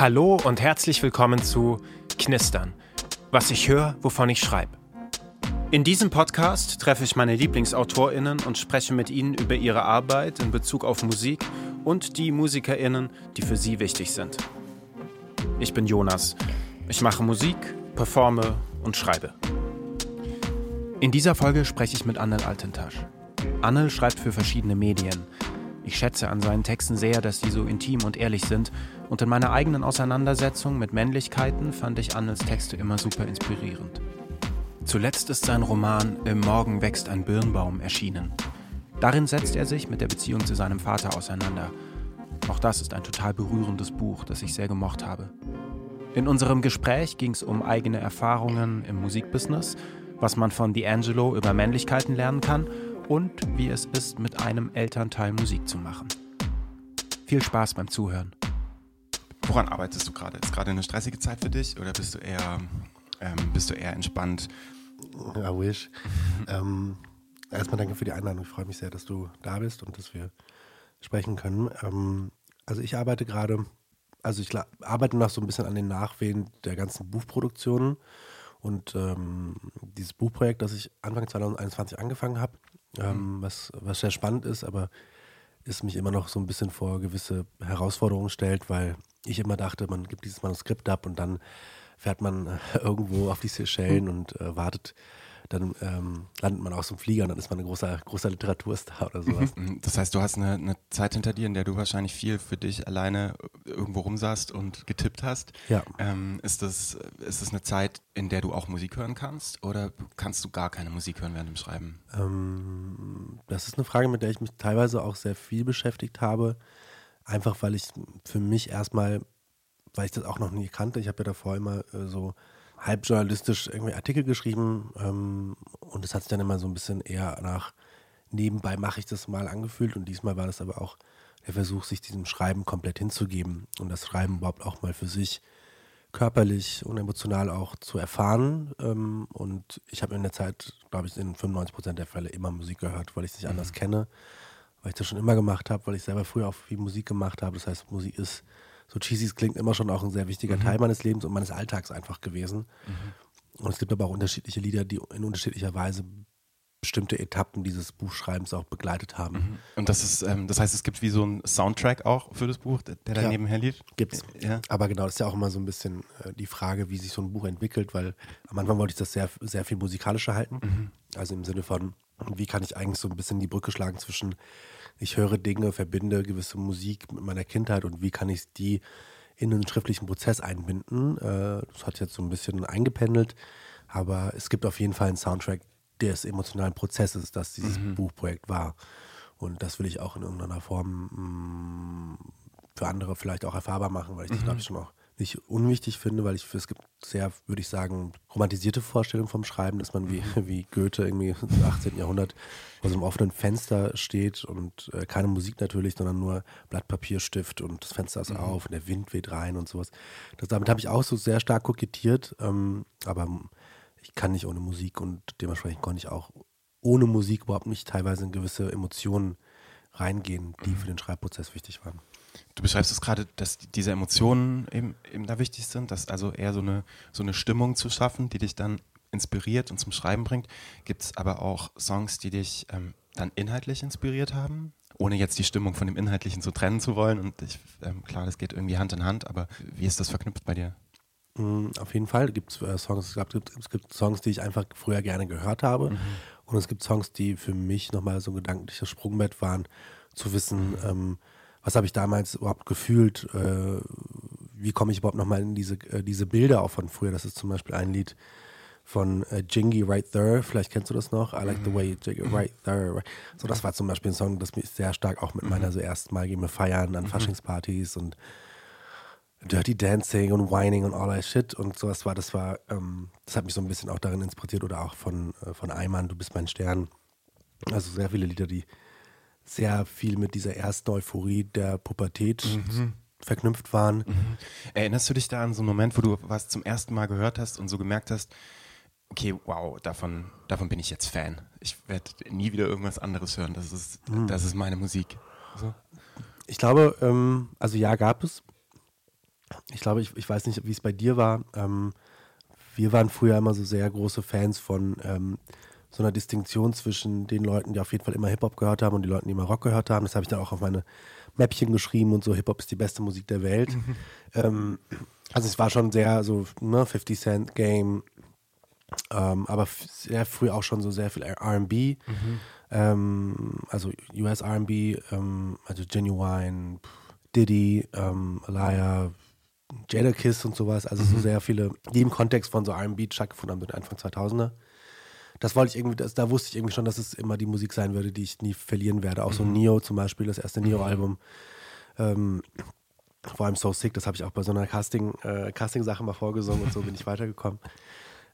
Hallo und herzlich willkommen zu Knistern. Was ich höre, wovon ich schreibe. In diesem Podcast treffe ich meine LieblingsautorInnen und spreche mit ihnen über ihre Arbeit in Bezug auf Musik und die MusikerInnen, die für sie wichtig sind. Ich bin Jonas. Ich mache Musik, performe und schreibe. In dieser Folge spreche ich mit Annel Altentasch. Annel schreibt für verschiedene Medien. Ich schätze an seinen Texten sehr, dass sie so intim und ehrlich sind. Und in meiner eigenen Auseinandersetzung mit Männlichkeiten fand ich Annels Texte immer super inspirierend. Zuletzt ist sein Roman Im Morgen wächst ein Birnbaum erschienen. Darin setzt er sich mit der Beziehung zu seinem Vater auseinander. Auch das ist ein total berührendes Buch, das ich sehr gemocht habe. In unserem Gespräch ging es um eigene Erfahrungen im Musikbusiness, was man von D'Angelo über Männlichkeiten lernen kann und wie es ist, mit einem Elternteil Musik zu machen. Viel Spaß beim Zuhören. Woran arbeitest du gerade? Ist gerade eine stressige Zeit für dich oder bist du eher, ähm, bist du eher entspannt? I wish. ähm, erstmal danke für die Einladung. Ich freue mich sehr, dass du da bist und dass wir sprechen können. Ähm, also ich arbeite gerade, also ich arbeite noch so ein bisschen an den Nachwehen der ganzen Buchproduktionen. Und ähm, dieses Buchprojekt, das ich Anfang 2021 angefangen habe, ähm, mhm. was, was sehr spannend ist, aber es mich immer noch so ein bisschen vor gewisse Herausforderungen stellt, weil ich immer dachte, man gibt dieses Manuskript ab und dann fährt man irgendwo auf die Seychellen mhm. und äh, wartet dann ähm, landet man aus dem Flieger und dann ist man ein großer, großer Literaturstar oder sowas. Mhm. Das heißt, du hast eine, eine, Zeit hinter dir, in der du wahrscheinlich viel für dich alleine irgendwo rumsaßt und getippt hast. Ja. Ähm, ist, das, ist das eine Zeit, in der du auch Musik hören kannst oder kannst du gar keine Musik hören während dem Schreiben? Ähm, das ist eine Frage, mit der ich mich teilweise auch sehr viel beschäftigt habe. Einfach weil ich für mich erstmal, weil ich das auch noch nie kannte, ich habe ja davor immer äh, so halb journalistisch irgendwie Artikel geschrieben ähm, und es hat sich dann immer so ein bisschen eher nach nebenbei mache ich das mal angefühlt und diesmal war das aber auch der Versuch, sich diesem Schreiben komplett hinzugeben und das Schreiben überhaupt auch mal für sich körperlich und emotional auch zu erfahren. Ähm, und ich habe in der Zeit, glaube ich, in 95 Prozent der Fälle immer Musik gehört, weil ich es nicht mhm. anders kenne, weil ich das schon immer gemacht habe, weil ich selber früher auch viel Musik gemacht habe. Das heißt, Musik ist so cheesy es klingt, immer schon auch ein sehr wichtiger mhm. Teil meines Lebens und meines Alltags einfach gewesen. Mhm. Und es gibt aber auch unterschiedliche Lieder, die in unterschiedlicher Weise bestimmte Etappen dieses Buchschreibens auch begleitet haben. Mhm. Und das ist, ähm, das heißt, es gibt wie so einen Soundtrack auch für das Buch, der, da ja, nebenher lief? Gibt's. Ja. Aber genau, das ist ja auch immer so ein bisschen äh, die Frage, wie sich so ein Buch entwickelt, weil am Anfang wollte ich das sehr, sehr viel musikalischer halten. Mhm. Also im Sinne von, wie kann ich eigentlich so ein bisschen die Brücke schlagen zwischen ich höre Dinge, verbinde gewisse Musik mit meiner Kindheit und wie kann ich die in einen schriftlichen Prozess einbinden. Äh, das hat jetzt so ein bisschen eingependelt, aber es gibt auf jeden Fall einen Soundtrack des emotionalen Prozesses, das dieses mhm. Buchprojekt war. Und das will ich auch in irgendeiner Form mh, mm, für andere vielleicht auch erfahrbar machen, weil ich das, glaube ich, schon auch nicht unwichtig finde, weil ich es gibt sehr, würde ich sagen, romantisierte Vorstellungen vom Schreiben, dass man wie, mhm. wie Goethe irgendwie im 18. Jahrhundert vor so einem offenen Fenster steht und äh, keine Musik natürlich, sondern nur Blatt Papier, Stift und das Fenster ist mhm. auf und der Wind weht rein und sowas. Das, damit habe ich auch so sehr stark kokettiert, ähm, aber ich kann nicht ohne Musik und dementsprechend konnte ich auch ohne Musik überhaupt nicht teilweise in gewisse Emotionen reingehen, die mhm. für den Schreibprozess wichtig waren. Du beschreibst es gerade, dass diese Emotionen eben, eben da wichtig sind, dass also eher so eine, so eine Stimmung zu schaffen, die dich dann inspiriert und zum Schreiben bringt. Gibt es aber auch Songs, die dich ähm, dann inhaltlich inspiriert haben? Ohne jetzt die Stimmung von dem Inhaltlichen so trennen zu wollen. Und ich, ähm, klar, das geht irgendwie Hand in Hand, aber wie ist das verknüpft bei dir? Mm, auf jeden Fall gibt es äh, Songs, es gibt, es gibt Songs, die ich einfach früher gerne gehört habe. Mhm. Und es gibt Songs, die für mich nochmal so ein gedankliches Sprungbrett waren, zu wissen, mhm. ähm, was habe ich damals überhaupt gefühlt, äh, wie komme ich überhaupt nochmal in diese, äh, diese Bilder auch von früher. Das ist zum Beispiel ein Lied von äh, Jingy Right There, vielleicht kennst du das noch, I Like the Way Jingy mhm. Right There. So, das war zum Beispiel ein Song, das mich sehr stark auch mit mhm. meiner so ersten Mal gehen wir feiern an mhm. Faschingspartys und Dirty Dancing und Whining und all that shit und sowas war, das war, ähm, das hat mich so ein bisschen auch darin inspiriert oder auch von, äh, von Eimann, Du bist mein Stern. Also sehr viele Lieder, die sehr viel mit dieser ersten Euphorie der Pubertät mhm. verknüpft waren. Mhm. Erinnerst du dich da an so einen Moment, wo du was zum ersten Mal gehört hast und so gemerkt hast, okay, wow, davon, davon bin ich jetzt Fan. Ich werde nie wieder irgendwas anderes hören. Das ist, mhm. das ist meine Musik. So. Ich glaube, ähm, also ja, gab es. ich glaube, ich, ich weiß nicht, wie es bei dir war. Ähm, wir waren früher immer so sehr große Fans von ähm, so einer Distinktion zwischen den Leuten, die auf jeden Fall immer Hip-Hop gehört haben und die Leuten, die immer Rock gehört haben. Das habe ich dann auch auf meine Mäppchen geschrieben und so, Hip-Hop ist die beste Musik der Welt. Mhm. Ähm, also es war schon sehr so, ne, 50 Cent Game, ähm, aber sehr früh auch schon so sehr viel RB. Mhm. Ähm, also US RB, ähm, also Genuine, Diddy, ähm, Alaya, Jada Kiss und sowas. Also mhm. so sehr viele, die im Kontext von so RB stattgefunden haben, so Anfang 2000er. Das wollte ich irgendwie, das, da wusste ich irgendwie schon, dass es immer die Musik sein würde, die ich nie verlieren werde. Auch mhm. so Neo zum Beispiel, das erste Neo-Album. Ähm, vor allem So Sick, das habe ich auch bei so einer Casting, äh, Casting-Sache mal vorgesungen und so bin ich weitergekommen.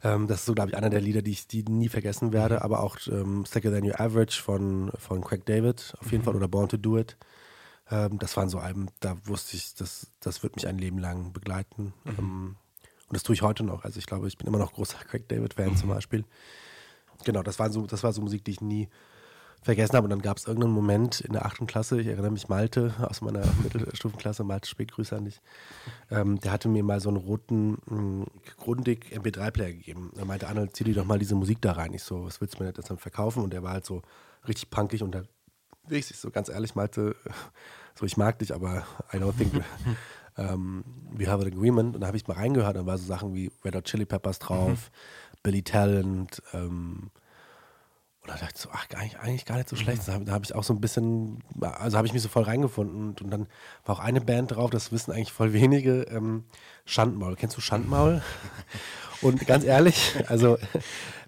Ähm, das ist so, glaube ich, einer der Lieder, die ich die nie vergessen werde, aber auch ähm, Second Than Your Average von, von Craig David auf jeden mhm. Fall oder Born to Do It. Ähm, das waren so Alben, da wusste ich, das, das wird mich ein Leben lang begleiten. Mhm. Ähm, und das tue ich heute noch. Also ich glaube, ich bin immer noch großer Craig David-Fan mhm. zum Beispiel. Genau, das war, so, das war so Musik, die ich nie vergessen habe. Und dann gab es irgendeinen Moment in der achten Klasse, ich erinnere mich, Malte aus meiner Mittelstufenklasse, Malte Spätgrüße an dich, ähm, der hatte mir mal so einen roten hm, Grundig MP3-Player gegeben. Er meinte, Arnold, zieh dir doch mal diese Musik da rein. Ich so, was willst du mir das dann verkaufen? Und der war halt so richtig punkig unterwegs. Ich so, ganz ehrlich, Malte, so, ich mag dich, aber I don't think um, ähm, we have an agreement. Und da habe ich mal reingehört, da waren so Sachen wie Red Hot Chili Peppers drauf, mhm. Billy Talent, ähm, und da dachte ich so, ach, eigentlich, eigentlich gar nicht so schlecht. Da, da habe ich auch so ein bisschen, also habe ich mich so voll reingefunden. Und, und, dann war auch eine Band drauf, das wissen eigentlich voll wenige, ähm, Schandmaul. Kennst du Schandmaul? und ganz ehrlich, also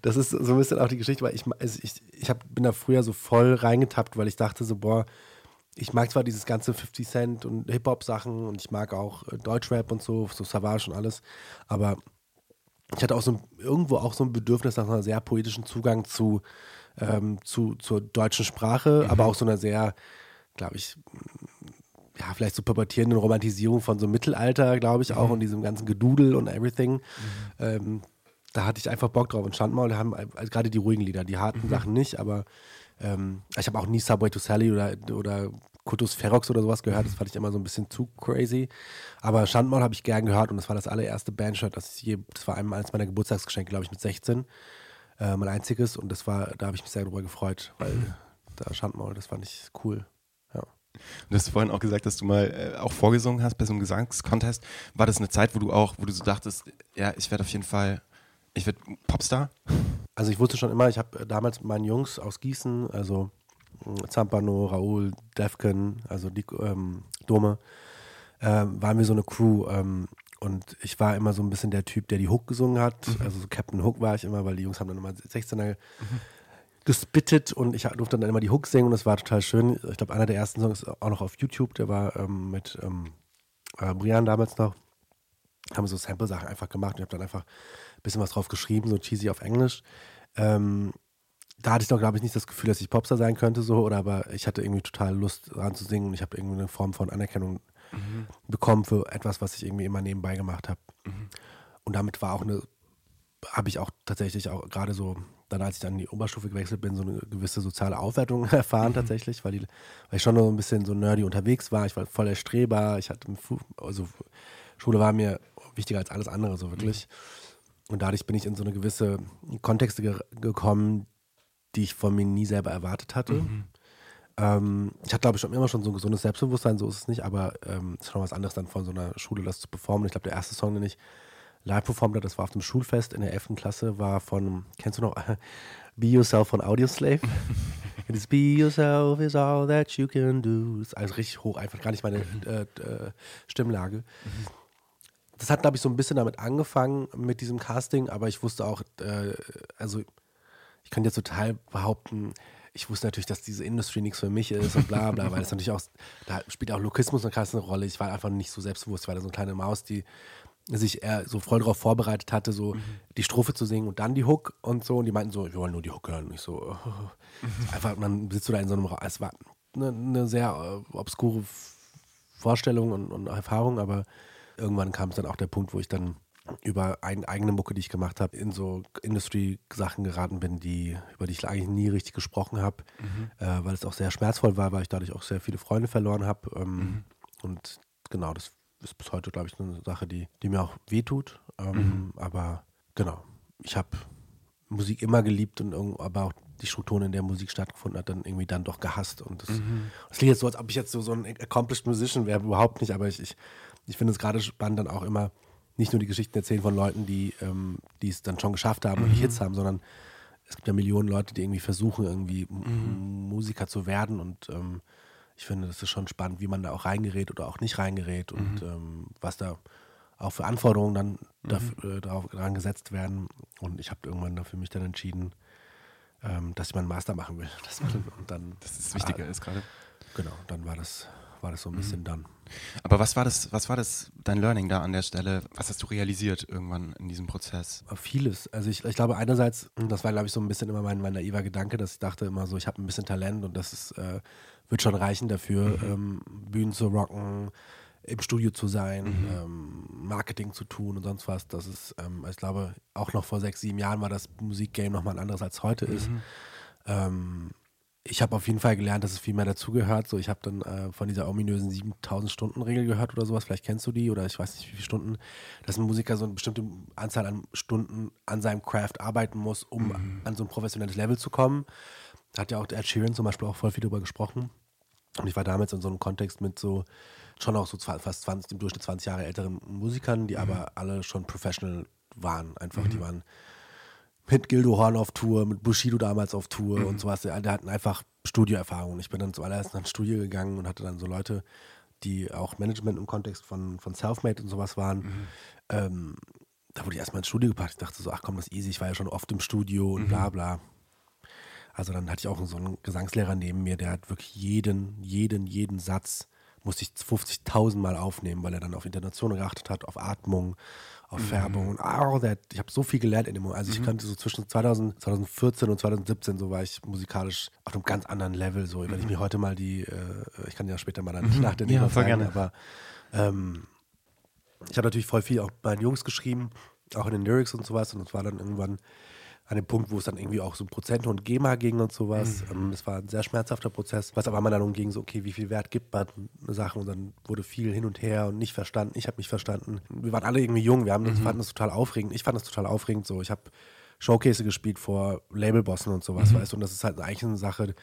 das ist so ein bisschen auch die Geschichte, weil ich, also ich, ich hab, bin da früher so voll reingetappt, weil ich dachte so, boah, ich mag zwar dieses ganze 50 Cent und Hip-Hop-Sachen und ich mag auch äh, Deutschrap und so, so Savage und alles, aber ich hatte auch so irgendwo auch so ein Bedürfnis nach einem sehr poetischen Zugang zu ähm, zu, zur deutschen Sprache, mhm. aber auch so einer sehr, glaube ich, ja, vielleicht so pubertierenden Romantisierung von so Mittelalter, glaube ich, auch mhm. und diesem ganzen Gedudel und everything. Mhm. Ähm, da hatte ich einfach Bock drauf. Und Schandmaul haben also gerade die ruhigen Lieder, die harten mhm. Sachen nicht, aber ähm, ich habe auch nie Subway to Sally oder, oder Kutus Ferox oder sowas gehört. Das fand ich immer so ein bisschen zu crazy. Aber Schandmaul habe ich gern gehört und das war das allererste Bandshirt, das ich je, das war eines meiner Geburtstagsgeschenke, glaube ich, mit 16 äh, mein einziges und das war, da habe ich mich sehr darüber gefreut, weil mhm. da Schandmaul, das fand ich cool. Ja. Du hast vorhin auch gesagt, dass du mal äh, auch vorgesungen hast bei so einem Gesangscontest. War das eine Zeit, wo du auch, wo du so dachtest, ja, ich werde auf jeden Fall, ich werde Popstar? Also ich wusste schon immer, ich habe damals mit meinen Jungs aus Gießen, also Zampano, Raoul, Defken, also die ähm, Dome, äh, waren wir so eine Crew. Ähm, und ich war immer so ein bisschen der Typ, der die Hook gesungen hat. Mhm. Also so Captain Hook war ich immer, weil die Jungs haben dann immer 16er mhm. gespittet und ich durfte dann immer die Hook singen und das war total schön. Ich glaube, einer der ersten Songs auch noch auf YouTube, der war ähm, mit ähm, äh, Brian damals noch. Haben so Sample-Sachen einfach gemacht und ich habe dann einfach ein bisschen was drauf geschrieben, so cheesy auf Englisch. Ähm, da hatte ich doch, glaube ich, nicht das Gefühl, dass ich Popstar sein könnte, so, oder aber ich hatte irgendwie total Lust dran zu singen und ich habe irgendwie eine Form von Anerkennung mhm. bekommen für etwas, was ich irgendwie immer nebenbei gemacht habe. Mhm. Und damit war auch eine, habe ich auch tatsächlich auch gerade so, dann als ich dann in die Oberstufe gewechselt bin, so eine gewisse soziale Aufwertung erfahren mhm. tatsächlich, weil, die, weil ich schon noch ein bisschen so nerdy unterwegs war. Ich war voll der Streber. Ich hatte, also Schule war mir wichtiger als alles andere, so wirklich. Mhm. Und dadurch bin ich in so eine gewisse Kontexte ge gekommen, die ich von mir nie selber erwartet hatte. Mhm. Ähm, ich hatte, glaube ich, schon immer schon so ein gesundes Selbstbewusstsein, so ist es nicht, aber ähm, es ist schon was anderes, dann von so einer Schule das zu performen. Ich glaube, der erste Song, den ich live performt habe, das war auf dem Schulfest in der 11. Klasse, war von, kennst du noch, Be Yourself von Audioslave? It's Be Yourself is all that you can do. Das ist alles richtig hoch, einfach gar nicht meine äh, äh, Stimmlage. Das hat, glaube ich, so ein bisschen damit angefangen mit diesem Casting, aber ich wusste auch, äh, also ich könnte jetzt total behaupten, ich wusste natürlich, dass diese Industrie nichts für mich ist und bla bla, weil es natürlich auch, da spielt auch Lokismus eine krasse Rolle. Ich war einfach nicht so selbstbewusst, ich war da so eine kleine Maus, die sich eher so voll darauf vorbereitet hatte, so mhm. die Strophe zu singen und dann die Hook und so. Und die meinten so, wir wollen nur die Hook hören. Und ich so, oh. mhm. einfach, dann sitzt du da in so einem Raum. Es war eine, eine sehr äh, obskure Vorstellung und, und Erfahrung, aber irgendwann kam es dann auch der Punkt, wo ich dann über eine eigene Mucke, die ich gemacht habe, in so Industry-Sachen geraten bin, die, über die ich eigentlich nie richtig gesprochen habe, mhm. äh, weil es auch sehr schmerzvoll war, weil ich dadurch auch sehr viele Freunde verloren habe. Ähm, mhm. Und genau, das ist bis heute, glaube ich, eine Sache, die, die mir auch wehtut. Ähm, mhm. Aber genau, ich habe Musik immer geliebt und aber auch die Strukturen, in der Musik stattgefunden hat, dann irgendwie dann doch gehasst. Und das, mhm. das klingt jetzt so, als ob ich jetzt so, so ein accomplished Musician wäre, überhaupt nicht, aber ich, ich, ich finde es gerade spannend, dann auch immer nicht nur die Geschichten erzählen von Leuten, die ähm, es dann schon geschafft haben und mhm. Hits haben, sondern es gibt ja Millionen Leute, die irgendwie versuchen, irgendwie mhm. Musiker zu werden und ähm, ich finde, das ist schon spannend, wie man da auch reingerät oder auch nicht reingerät und mhm. ähm, was da auch für Anforderungen dann mhm. dafür, äh, darauf, dran gesetzt werden. Und ich habe irgendwann da für mich dann entschieden, ähm, dass ich meinen Master machen will. Dass man, und dann, das ist wichtiger äh, ist gerade. Genau, dann war das, war das so ein mhm. bisschen dann. Aber was war das, was war das, dein Learning da an der Stelle? Was hast du realisiert irgendwann in diesem Prozess? Vieles. Also ich, ich glaube einerseits, das war glaube ich so ein bisschen immer mein, mein naiver Gedanke, dass ich dachte immer so, ich habe ein bisschen Talent und das ist, äh, wird schon reichen dafür, mhm. ähm, Bühnen zu rocken, im Studio zu sein, mhm. ähm, Marketing zu tun und sonst was. Das ist, ähm, ich glaube, auch noch vor sechs, sieben Jahren war das Musikgame nochmal ein anderes als heute ist. Mhm. Ähm, ich habe auf jeden Fall gelernt, dass es viel mehr dazugehört. So, ich habe dann äh, von dieser ominösen 7000 Stunden Regel gehört oder sowas. Vielleicht kennst du die oder ich weiß nicht wie viele Stunden, dass ein Musiker so eine bestimmte Anzahl an Stunden an seinem Craft arbeiten muss, um mhm. an so ein professionelles Level zu kommen. Da hat ja auch Ed Sheeran zum Beispiel auch voll viel drüber gesprochen. Und ich war damals in so einem Kontext mit so schon auch so fast 20, im Durchschnitt 20 Jahre älteren Musikern, die mhm. aber alle schon professional waren. Einfach, mhm. die waren mit Gildo Horn auf Tour, mit Bushido damals auf Tour mhm. und sowas. Die hatten einfach Studioerfahrung. Ich bin dann zuallererst nach Studio gegangen und hatte dann so Leute, die auch Management im Kontext von, von Selfmade und sowas waren. Mhm. Ähm, da wurde ich erstmal ins Studio gepackt. Ich dachte so, ach komm, das ist easy. Ich war ja schon oft im Studio und mhm. bla bla. Also dann hatte ich auch so einen Gesangslehrer neben mir, der hat wirklich jeden, jeden, jeden Satz musste ich 50.000 Mal aufnehmen, weil er dann auf Intonation geachtet hat, auf Atmung, auf mhm. Färbung all that. Ich habe so viel gelernt in dem Moment. Also ich mhm. kannte so zwischen 2000, 2014 und 2017, so war ich musikalisch auf einem ganz anderen Level. So, mhm. wenn ich mhm. mir heute mal die, äh, ich kann ja später mal dann mhm. nach der ja, voll gerne. aber ähm, ich habe natürlich voll viel auch bei den Jungs geschrieben, auch in den Lyrics und sowas. Und es war dann irgendwann an dem Punkt, wo es dann irgendwie auch so Prozente und GEMA ging und sowas. Mhm. Ähm, das war ein sehr schmerzhafter Prozess, was aber immer dann umging, so, okay, wie viel Wert gibt man Sachen und dann wurde viel hin und her und nicht verstanden. Ich habe nicht verstanden. Wir waren alle irgendwie jung, wir haben, mhm. fanden das total aufregend. Ich fand das total aufregend so. Ich habe Showcase gespielt vor Labelbossen und sowas, mhm. weißt du, und das ist halt eigentlich eine Sache,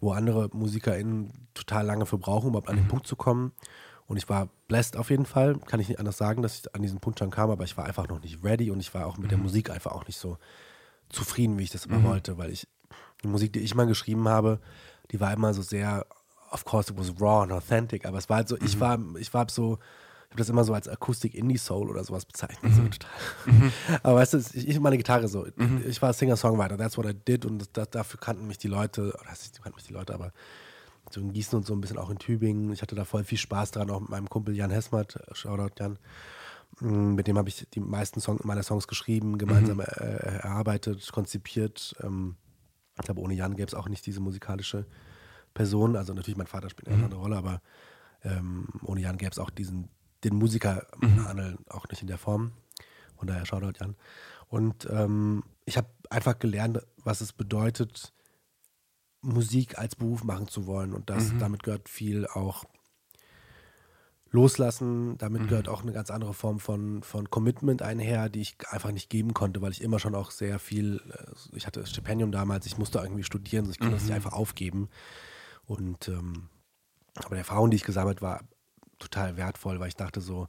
wo andere MusikerInnen total lange für brauchen, um überhaupt an den mhm. Punkt zu kommen. Und ich war blessed auf jeden Fall. Kann ich nicht anders sagen, dass ich an diesen Punkt schon kam, aber ich war einfach noch nicht ready und ich war auch mit der mhm. Musik einfach auch nicht so zufrieden, wie ich das immer mhm. wollte, weil ich die Musik, die ich mal geschrieben habe, die war immer so sehr, of course it was raw and authentic, aber es war halt so, mhm. ich war, ich war so, ich habe das immer so als Akustik-Indie-Soul oder sowas bezeichnet. Mhm. So total. Mhm. Aber weißt du, ich, meine Gitarre so. Mhm. Ich war Singer-Songwriter, that's what I did und das, dafür kannten mich die Leute, oder das kannten mich die Leute, aber so in Gießen und so ein bisschen auch in Tübingen. Ich hatte da voll viel Spaß dran, auch mit meinem Kumpel Jan Hessmert, Shoutout Jan. Mm, mit dem habe ich die meisten Song, meiner Songs geschrieben, gemeinsam mhm. äh, erarbeitet, konzipiert. Ähm, ich glaube, ohne Jan gäbe es auch nicht diese musikalische Person. Also natürlich, mein Vater spielt eine mhm. andere Rolle, aber ähm, ohne Jan gäbe es auch diesen, den Musiker mhm. auch nicht in der Form. Von daher Shoutout Jan. Und ähm, ich habe einfach gelernt, was es bedeutet, Musik als Beruf machen zu wollen. Und das, mhm. damit gehört viel auch Loslassen, damit mhm. gehört auch eine ganz andere Form von, von Commitment einher, die ich einfach nicht geben konnte, weil ich immer schon auch sehr viel, äh, ich hatte das Stipendium damals, ich musste irgendwie studieren, ich konnte mhm. das nicht einfach aufgeben. Und ähm, aber die Erfahrung, die ich gesammelt war, total wertvoll, weil ich dachte so,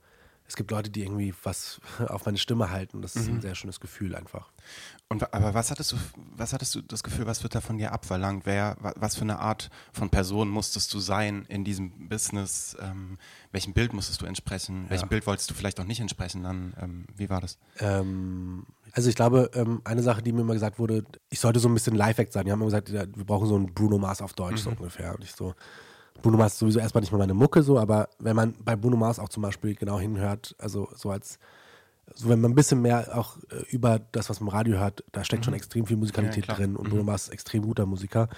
es gibt Leute, die irgendwie was auf meine Stimme halten. Das ist mhm. ein sehr schönes Gefühl einfach. Und aber was hattest du, was hattest du das Gefühl, was wird da von dir abverlangt? Wer, was für eine Art von Person musstest du sein in diesem Business? Ähm, welchem Bild musstest du entsprechen? Ja. Welchem Bild wolltest du vielleicht auch nicht entsprechen? Dann, ähm, wie war das? Ähm, also ich glaube, ähm, eine Sache, die mir immer gesagt wurde, ich sollte so ein bisschen Live-Act sein. Die haben immer gesagt, wir brauchen so einen Bruno Mars auf Deutsch, mhm. so ungefähr. Und ich so, Bruno Mars ist sowieso erstmal nicht mehr meine Mucke so, aber wenn man bei Bruno Mars auch zum Beispiel genau hinhört, also so als, so wenn man ein bisschen mehr auch äh, über das, was man im Radio hört, da steckt mhm. schon extrem viel Musikalität ja, drin und mhm. Bruno Mars ist extrem guter Musiker.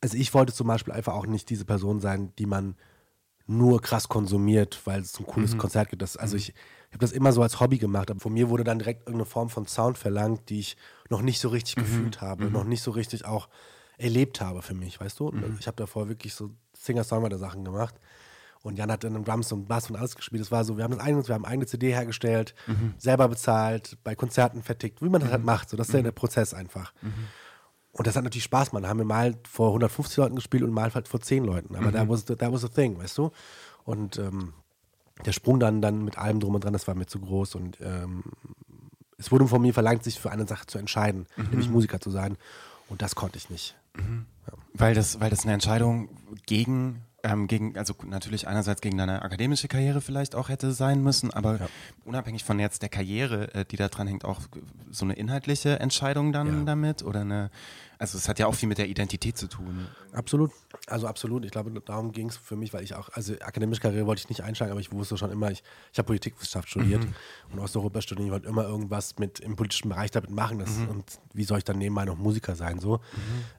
Also ich wollte zum Beispiel einfach auch nicht diese Person sein, die man nur krass konsumiert, weil es ein cooles mhm. Konzert gibt. Das, also mhm. ich, ich habe das immer so als Hobby gemacht, aber von mir wurde dann direkt irgendeine Form von Sound verlangt, die ich noch nicht so richtig mhm. gefühlt habe, mhm. noch nicht so richtig auch erlebt habe für mich, weißt du? Mhm. Ich habe davor wirklich so Singer-Songwriter-Sachen gemacht. Und Jan hat dann Drums und Bass und alles gespielt. Es war so, wir haben das eigenes, wir haben eine eigene CD hergestellt, selber bezahlt, bei Konzerten vertickt, wie man das halt macht. So, das ist ja der Prozess einfach. Und das hat natürlich Spaß, man. Da haben wir mal vor 150 Leuten gespielt und mal halt vor 10 Leuten. Aber da was, that was a thing, weißt du? Und ähm, der Sprung dann, dann mit allem drum und dran, das war mir zu groß. Und ähm, es wurde von mir verlangt, sich für eine Sache zu entscheiden, nämlich Musiker zu sein. Und das konnte ich nicht. Weil das, weil das eine Entscheidung gegen, ähm, gegen, also natürlich einerseits gegen deine akademische Karriere vielleicht auch hätte sein müssen, aber unabhängig von jetzt der Karriere, äh, die da dran hängt, auch so eine inhaltliche Entscheidung dann Ja. damit oder eine, also es hat ja auch viel mit der Identität zu tun. Absolut. Also absolut. Ich glaube, darum ging es für mich, weil ich auch, also akademische Karriere wollte ich nicht einsteigen, aber ich wusste schon immer, ich, ich habe Politikwissenschaft studiert und Osteuropa studiert. Ich wollte immer irgendwas mit im politischen Bereich damit machen. Das, Und wie soll ich dann nebenbei noch Musiker sein? So.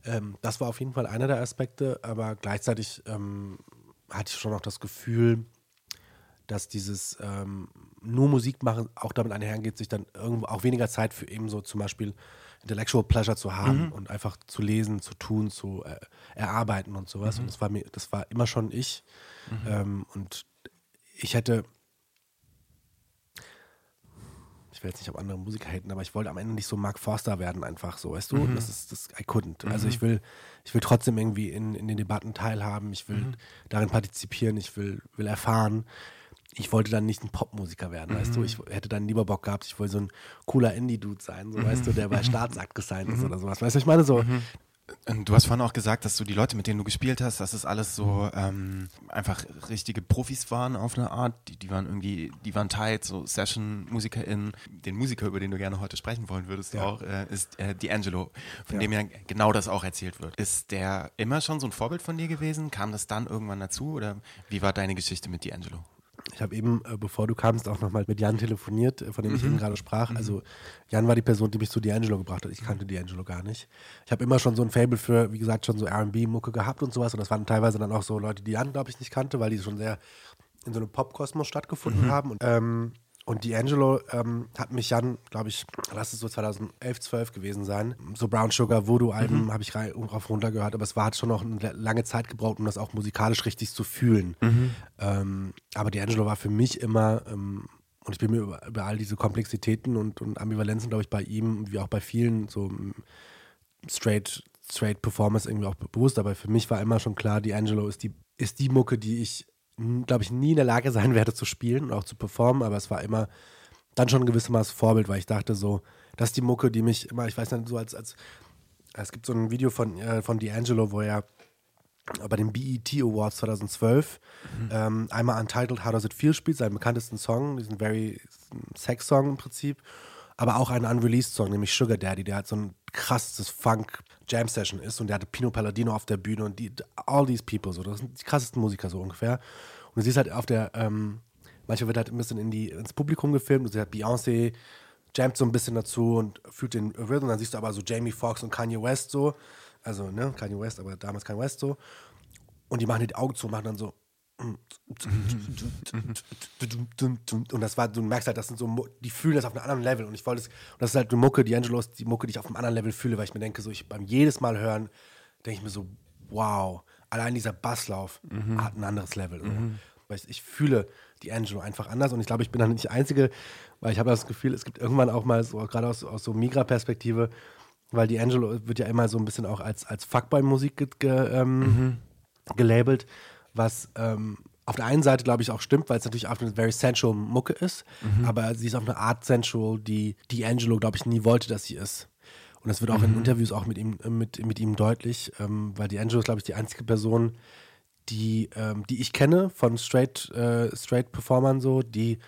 Ähm, das war auf jeden Fall einer der Aspekte, aber gleichzeitig ähm, hatte ich schon noch das Gefühl, dass dieses ähm, nur Musik machen auch damit einhergeht, sich dann irgendwo auch weniger Zeit für eben so zum Beispiel Intellectual Pleasure zu haben und einfach zu lesen, zu tun, zu äh, erarbeiten und sowas. Und das war mir, das war immer schon ich. Ähm, und ich hätte, ich will jetzt nicht auf andere Musiker haten, aber ich wollte am Ende nicht so Mark Forster werden, einfach so, weißt du? Das ist, das, I couldn't. Also ich will, ich will trotzdem irgendwie in, in den Debatten teilhaben, ich will darin partizipieren, ich will, will erfahren. Ich wollte dann nicht ein Popmusiker werden, weißt du? Ich hätte dann lieber Bock gehabt, ich wollte so ein cooler Indie-Dude sein, so, weißt du, der bei Staatsakt gesigned ist oder sowas. Weißt du, ich meine so, Und Du hast vorhin auch gesagt, dass du die Leute, mit denen du gespielt hast, dass es alles so ähm, einfach richtige Profis waren auf eine Art. Die, die waren irgendwie, die waren tight, so Session-MusikerInnen. Den Musiker, über den du gerne heute sprechen wollen würdest, Ja. auch, äh, ist äh, D'Angelo, von Ja. dem ja genau das auch erzählt wird. Ist der immer schon so ein Vorbild von dir gewesen? Kam das dann irgendwann dazu? Oder wie war deine Geschichte mit D'Angelo? Ich habe eben, äh, bevor du kamst, auch nochmal mit Jan telefoniert, äh, von dem ich eben gerade sprach. Also Jan war die Person, die mich zu D'Angelo gebracht hat. Ich kannte D'Angelo gar nicht. Ich habe immer schon so ein Fable für, wie gesagt, schon so R&B-Mucke gehabt und sowas. Und das waren teilweise dann auch so Leute, die Jan, glaube ich, nicht kannte, weil die schon sehr in so einem Popkosmos stattgefunden haben. Und, ähm, und D'Angelo ähm, hat mich Jan, glaube ich, lass es so 2011, 12 gewesen sein. So Brown Sugar, Voodoo-Alben habe ich rauf runter gehört, aber es war, hat schon noch eine lange Zeit gebraucht, um das auch musikalisch richtig zu fühlen. Ähm, aber D'Angelo war für mich immer, ähm, und ich bin mir über, über all diese Komplexitäten und, und Ambivalenzen, glaube ich, bei ihm, wie auch bei vielen, so ähm, straight, straight Performance irgendwie auch bewusst, aber für mich war immer schon klar, D'Angelo ist die, ist die Mucke, die ich, glaube ich, nie in der Lage sein werde zu spielen und auch zu performen, aber es war immer dann schon ein gewissermaßen Vorbild, weil ich dachte so, das ist die Mucke, die mich immer, ich weiß nicht, so als, als es gibt so ein Video von, äh, von D'Angelo, wo er bei den BET Awards 2012 ähm, einmal Untitled How Does It Feel spielt, seinen bekanntesten Song, diesen very Sex-Song im Prinzip, aber auch einen unreleased Song, nämlich Sugar Daddy, der halt so ein krasses Funk-Jam-Session ist und der hatte Pino Palladino auf der Bühne und die, all these people, so, das sind die krassesten Musiker so ungefähr. Und du siehst halt auf der, ähm, manchmal wird halt ein bisschen in die, ins Publikum gefilmt, du siehst halt Beyoncé, jammt so ein bisschen dazu und fühlt den Rhythm, dann siehst du aber so Jamie Foxx und Kanye West so, also ne, Kanye West, aber damals Kanye West so. Und die machen die Augen zu und machen dann so und das war, du merkst halt, das sind so, die fühlen das auf einem anderen Level. Und ich wollte es, und das ist halt eine Mucke, D'Angelo ist die Mucke, die ich auf einem anderen Level fühle, weil ich mir denke, so, ich beim jedes Mal hören, denke ich mir so, wow, allein dieser Basslauf hat ein anderes Level. So. Weil ich, ich fühle D'Angelo einfach anders. Und ich glaube, ich bin dann nicht die Einzige, weil ich habe das Gefühl, es gibt irgendwann auch mal so, gerade aus, aus so Migra-Perspektive, weil D'Angelo wird ja immer so ein bisschen auch als, als Fuckboy-Musik ge, ähm, gelabelt, was ähm, auf der einen Seite, glaube ich, auch stimmt, weil es natürlich auch eine very sensual Mucke ist, aber sie ist auf eine Art sensual, die D'Angelo, glaube ich, nie wollte, dass sie ist. Und das wird auch in Interviews auch mit ihm, äh, mit, mit ihm deutlich, ähm, weil D'Angelo ist, glaube ich, die einzige Person, die, ähm, die ich kenne von Straight, äh, Straight Performern so, die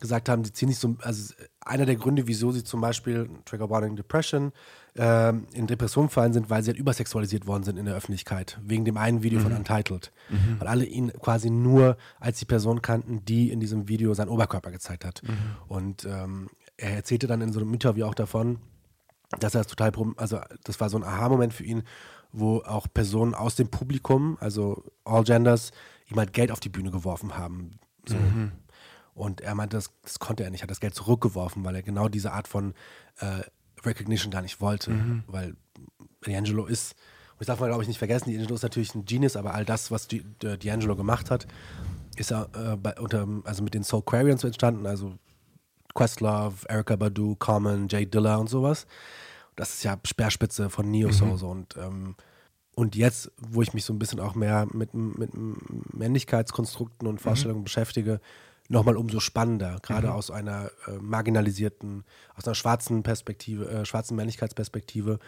gesagt haben, sie ziehen nicht so, also einer der Gründe, wieso sie zum Beispiel Trigger Warning Depression ähm, in Depression fallen sind, weil sie halt übersexualisiert worden sind in der Öffentlichkeit, wegen dem einen Video von Untitled. Weil alle ihn quasi nur als die Person kannten, die in diesem Video seinen Oberkörper gezeigt hat. Und ähm, er erzählte dann in so einem Interview auch davon, dass er das total, also das war so ein Aha-Moment für ihn, wo auch Personen aus dem Publikum, also All Genders, ihm halt Geld auf die Bühne geworfen haben. So. Und er meinte, das, das konnte er nicht, hat das Geld zurückgeworfen, weil er genau diese Art von äh, Recognition gar nicht wollte. Weil D'Angelo ist, und das darf man glaube ich nicht vergessen, D'Angelo ist natürlich ein Genius, aber all das, was Di- D'Angelo gemacht hat, ist er äh, bei, unter, also mit den Soul Quarians entstanden, also Questlove, Erika Badu, Common, Jay Dilla und sowas. Das ist ja Speerspitze von Neo Soul mhm. so und ähm, und jetzt, wo ich mich so ein bisschen auch mehr mit, mit Männlichkeitskonstrukten und Vorstellungen mhm. beschäftige, nochmal umso spannender, gerade mhm. aus einer äh, marginalisierten, aus einer schwarzen Perspektive, äh, schwarzen Männlichkeitsperspektive,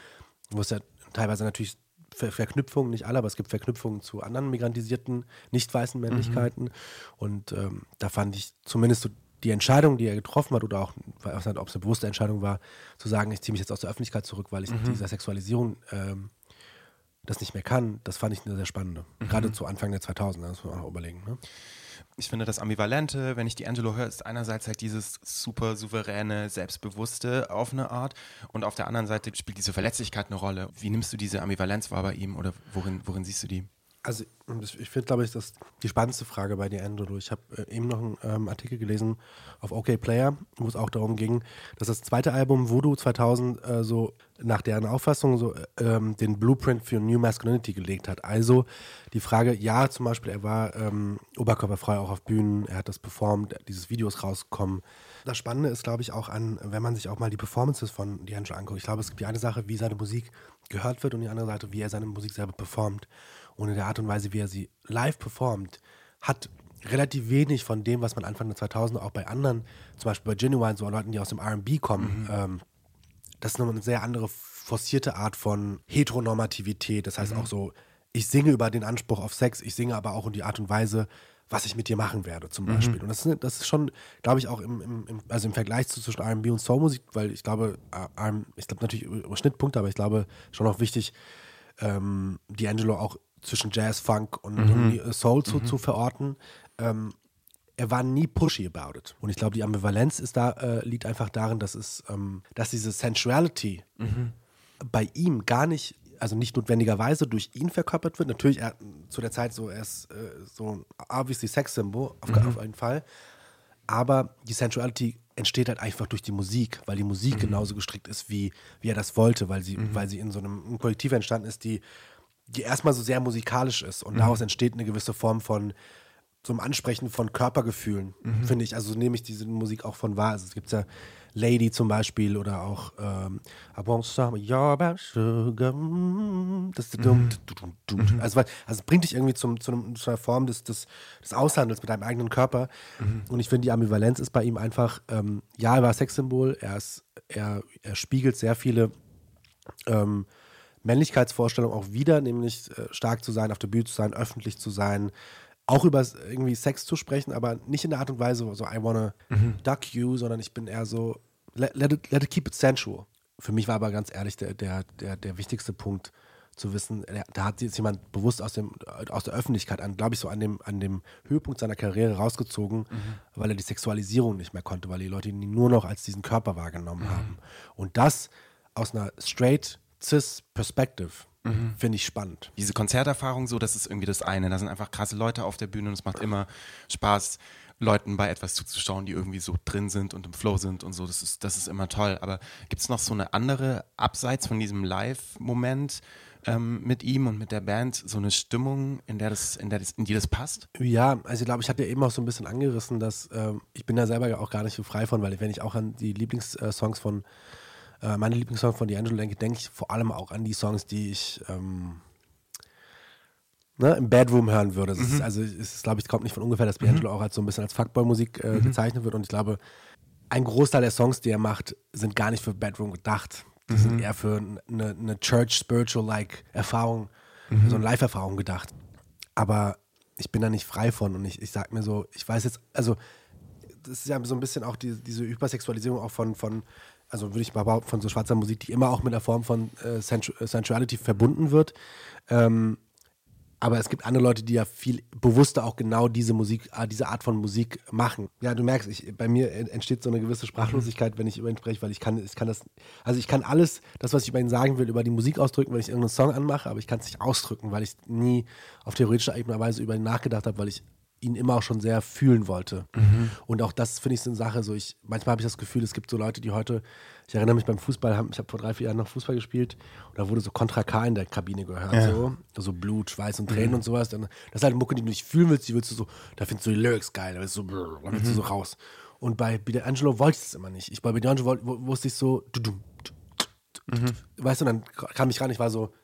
wo es ja teilweise natürlich Ver Verknüpfungen, nicht alle, aber es gibt Verknüpfungen zu anderen migrantisierten, nicht weißen Männlichkeiten. Mhm. Und ähm, da fand ich zumindest so die Entscheidung, die er getroffen hat, oder auch, ob es eine bewusste Entscheidung war, zu sagen, ich ziehe mich jetzt aus der Öffentlichkeit zurück, weil ich mhm. dieser Sexualisierung ähm, das nicht mehr kann, das fand ich eine sehr spannende. Mhm. Gerade zu Anfang der 2000er, das muss man auch überlegen. Ne? Ich finde das Ambivalente, wenn ich die Angelo höre, ist einerseits halt dieses super souveräne, selbstbewusste auf eine Art und auf der anderen Seite spielt diese Verletzlichkeit eine Rolle. Wie nimmst du diese Ambivalenz wahr bei ihm oder worin, worin siehst du die? Also ich finde, glaube ich, das die spannendste Frage bei D'Angelo. Ich habe äh, eben noch einen ähm, Artikel gelesen auf OK Player, wo es auch darum ging, dass das zweite Album Voodoo 2000 äh, so nach deren Auffassung so ähm, den Blueprint für New Masculinity gelegt hat. Also die Frage, ja, zum Beispiel, er war ähm, oberkörperfrei auch auf Bühnen, er hat das performt, dieses Video ist rausgekommen. Das Spannende ist, glaube ich, auch an, wenn man sich auch mal die Performances von D'Angelo anguckt. Ich glaube, es gibt die eine Sache, wie seine Musik gehört wird und die andere Seite, wie er seine Musik selber performt und in der Art und Weise, wie er sie live performt, hat relativ wenig von dem, was man Anfang der 2000er auch bei anderen, zum Beispiel bei Genuine, so Leuten, die aus dem R&B kommen, mhm. ähm, das ist nochmal eine sehr andere forcierte Art von Heteronormativität. Das heißt mhm. auch so, ich singe über den Anspruch auf Sex, ich singe aber auch um die Art und Weise, was ich mit dir machen werde, zum mhm. Beispiel. Und das ist, das ist schon, glaube ich, auch im, im, also im Vergleich zu, zwischen RB und Soulmusik, weil ich glaube, äh, ich glaube natürlich über Schnittpunkte, aber ich glaube schon auch wichtig, ähm, D'Angelo auch zwischen Jazz, Funk und, mhm. und Soul zu, mhm. zu verorten. Ähm, er war nie pushy about it. Und ich glaube, die Ambivalenz ist da, äh, liegt einfach darin, dass es, ähm, dass diese Sensuality mhm. bei ihm gar nicht, also nicht notwendigerweise durch ihn verkörpert wird. Natürlich, er, zu der Zeit so, er ist äh, so ein obviously Sex-Symbol, auf, mhm. auf jeden Fall. Aber die Sensuality entsteht halt einfach durch die Musik, weil die Musik mhm. genauso gestrickt ist, wie, wie er das wollte, weil sie, mhm. weil sie in so einem Kollektiv entstanden ist, die die erstmal so sehr musikalisch ist und mhm. daraus entsteht eine gewisse Form von so einem Ansprechen von Körpergefühlen, mhm. finde ich. Also nehme ich diese Musik auch von wahr. Also es gibt ja Lady zum Beispiel oder auch ähm, I want some your sugar. Das, mhm. also, also bringt dich irgendwie zum, zu, einem, zu einer Form des, des, des Aushandels mit deinem eigenen Körper. Mhm. Und ich finde, die Ambivalenz ist bei ihm einfach, ähm, ja, er war Sexsymbol, er, ist, er, er spiegelt sehr viele ähm, Männlichkeitsvorstellung auch wieder, nämlich äh, stark zu sein, auf der Bühne zu sein, öffentlich zu sein, auch über irgendwie Sex zu sprechen, aber nicht in der Art und Weise, so I wanna mhm. duck you, sondern ich bin eher so, let, let, it, let it keep it sensual. Für mich war aber ganz ehrlich der, der, der, der wichtigste Punkt zu wissen, da hat jetzt jemand bewusst aus, dem, aus der Öffentlichkeit an, glaube ich, so an dem, an dem Höhepunkt seiner Karriere rausgezogen, mhm. weil er die Sexualisierung nicht mehr konnte, weil die Leute ihn nur noch als diesen Körper wahrgenommen mhm. haben. Und das aus einer straight Cis-Perspective. Mhm. Finde ich spannend. Diese Konzerterfahrung, so, das ist irgendwie das eine. Da sind einfach krasse Leute auf der Bühne und es macht immer Spaß, Leuten bei etwas zuzuschauen, die irgendwie so drin sind und im Flow sind und so. Das ist, das ist immer toll. Aber gibt es noch so eine andere, abseits von diesem Live-Moment ähm, mit ihm und mit der Band, so eine Stimmung, in der das, in der das, in die das passt? Ja, also ich glaube, ich hatte ja eben auch so ein bisschen angerissen, dass ähm, ich bin da selber ja auch gar nicht so frei von, weil wenn ich auch an die Lieblingssongs von äh, meine Lieblingssongs von D'Angelo denke, denke ich vor allem auch an die Songs, die ich ähm, ne, im Bedroom hören würde. Mhm. Ist, also es ist, glaube ich, kommt nicht von ungefähr, dass D'Angelo mhm. auch als so ein bisschen als Fuckboy-Musik äh, mhm. gezeichnet wird. Und ich glaube, ein Großteil der Songs, die er macht, sind gar nicht für Bedroom gedacht. Die sind mhm. eher für eine, eine Church-Spiritual-like Erfahrung, mhm. so eine Live-Erfahrung gedacht. Aber ich bin da nicht frei von und ich, ich sag mir so, ich weiß jetzt, also das ist ja so ein bisschen auch die, diese Hypersexualisierung auch von, von also würde ich mal behaupten, von so schwarzer Musik, die immer auch mit einer Form von äh, äh, Sensuality verbunden wird. Ähm, aber es gibt andere Leute, die ja viel bewusster auch genau diese Musik, äh, diese Art von Musik machen. Ja, du merkst, ich, bei mir entsteht so eine gewisse Sprachlosigkeit, wenn ich über ihn spreche, weil ich kann, ich kann das, also ich kann alles, das, was ich über ihn sagen will, über die Musik ausdrücken, wenn ich irgendeinen Song anmache, aber ich kann es nicht ausdrücken, weil ich nie auf theoretischer Weise über ihn nachgedacht habe, weil ich ihn immer auch schon sehr fühlen wollte. Mhm. Und auch das finde ich so eine Sache, so ich, manchmal habe ich das Gefühl, es gibt so Leute, die heute, ich erinnere mich beim Fußball, ich habe vor drei, vier Jahren noch Fußball gespielt und da wurde so Contra K in der Kabine gehört, ja. so, so Blut, Schweiß und Tränen mhm. und sowas. Dann, das ist halt eine Mucke, die du nicht fühlen willst, die willst du so, da findest du die Lyrics geil, da willst du, brr, da willst du so mhm. raus. Und bei Angelo wollte ich das immer nicht. Ich, bei D'Angelo wusste ich so, du, du, du, mhm. weißt du, dann kam ich ran, ich war so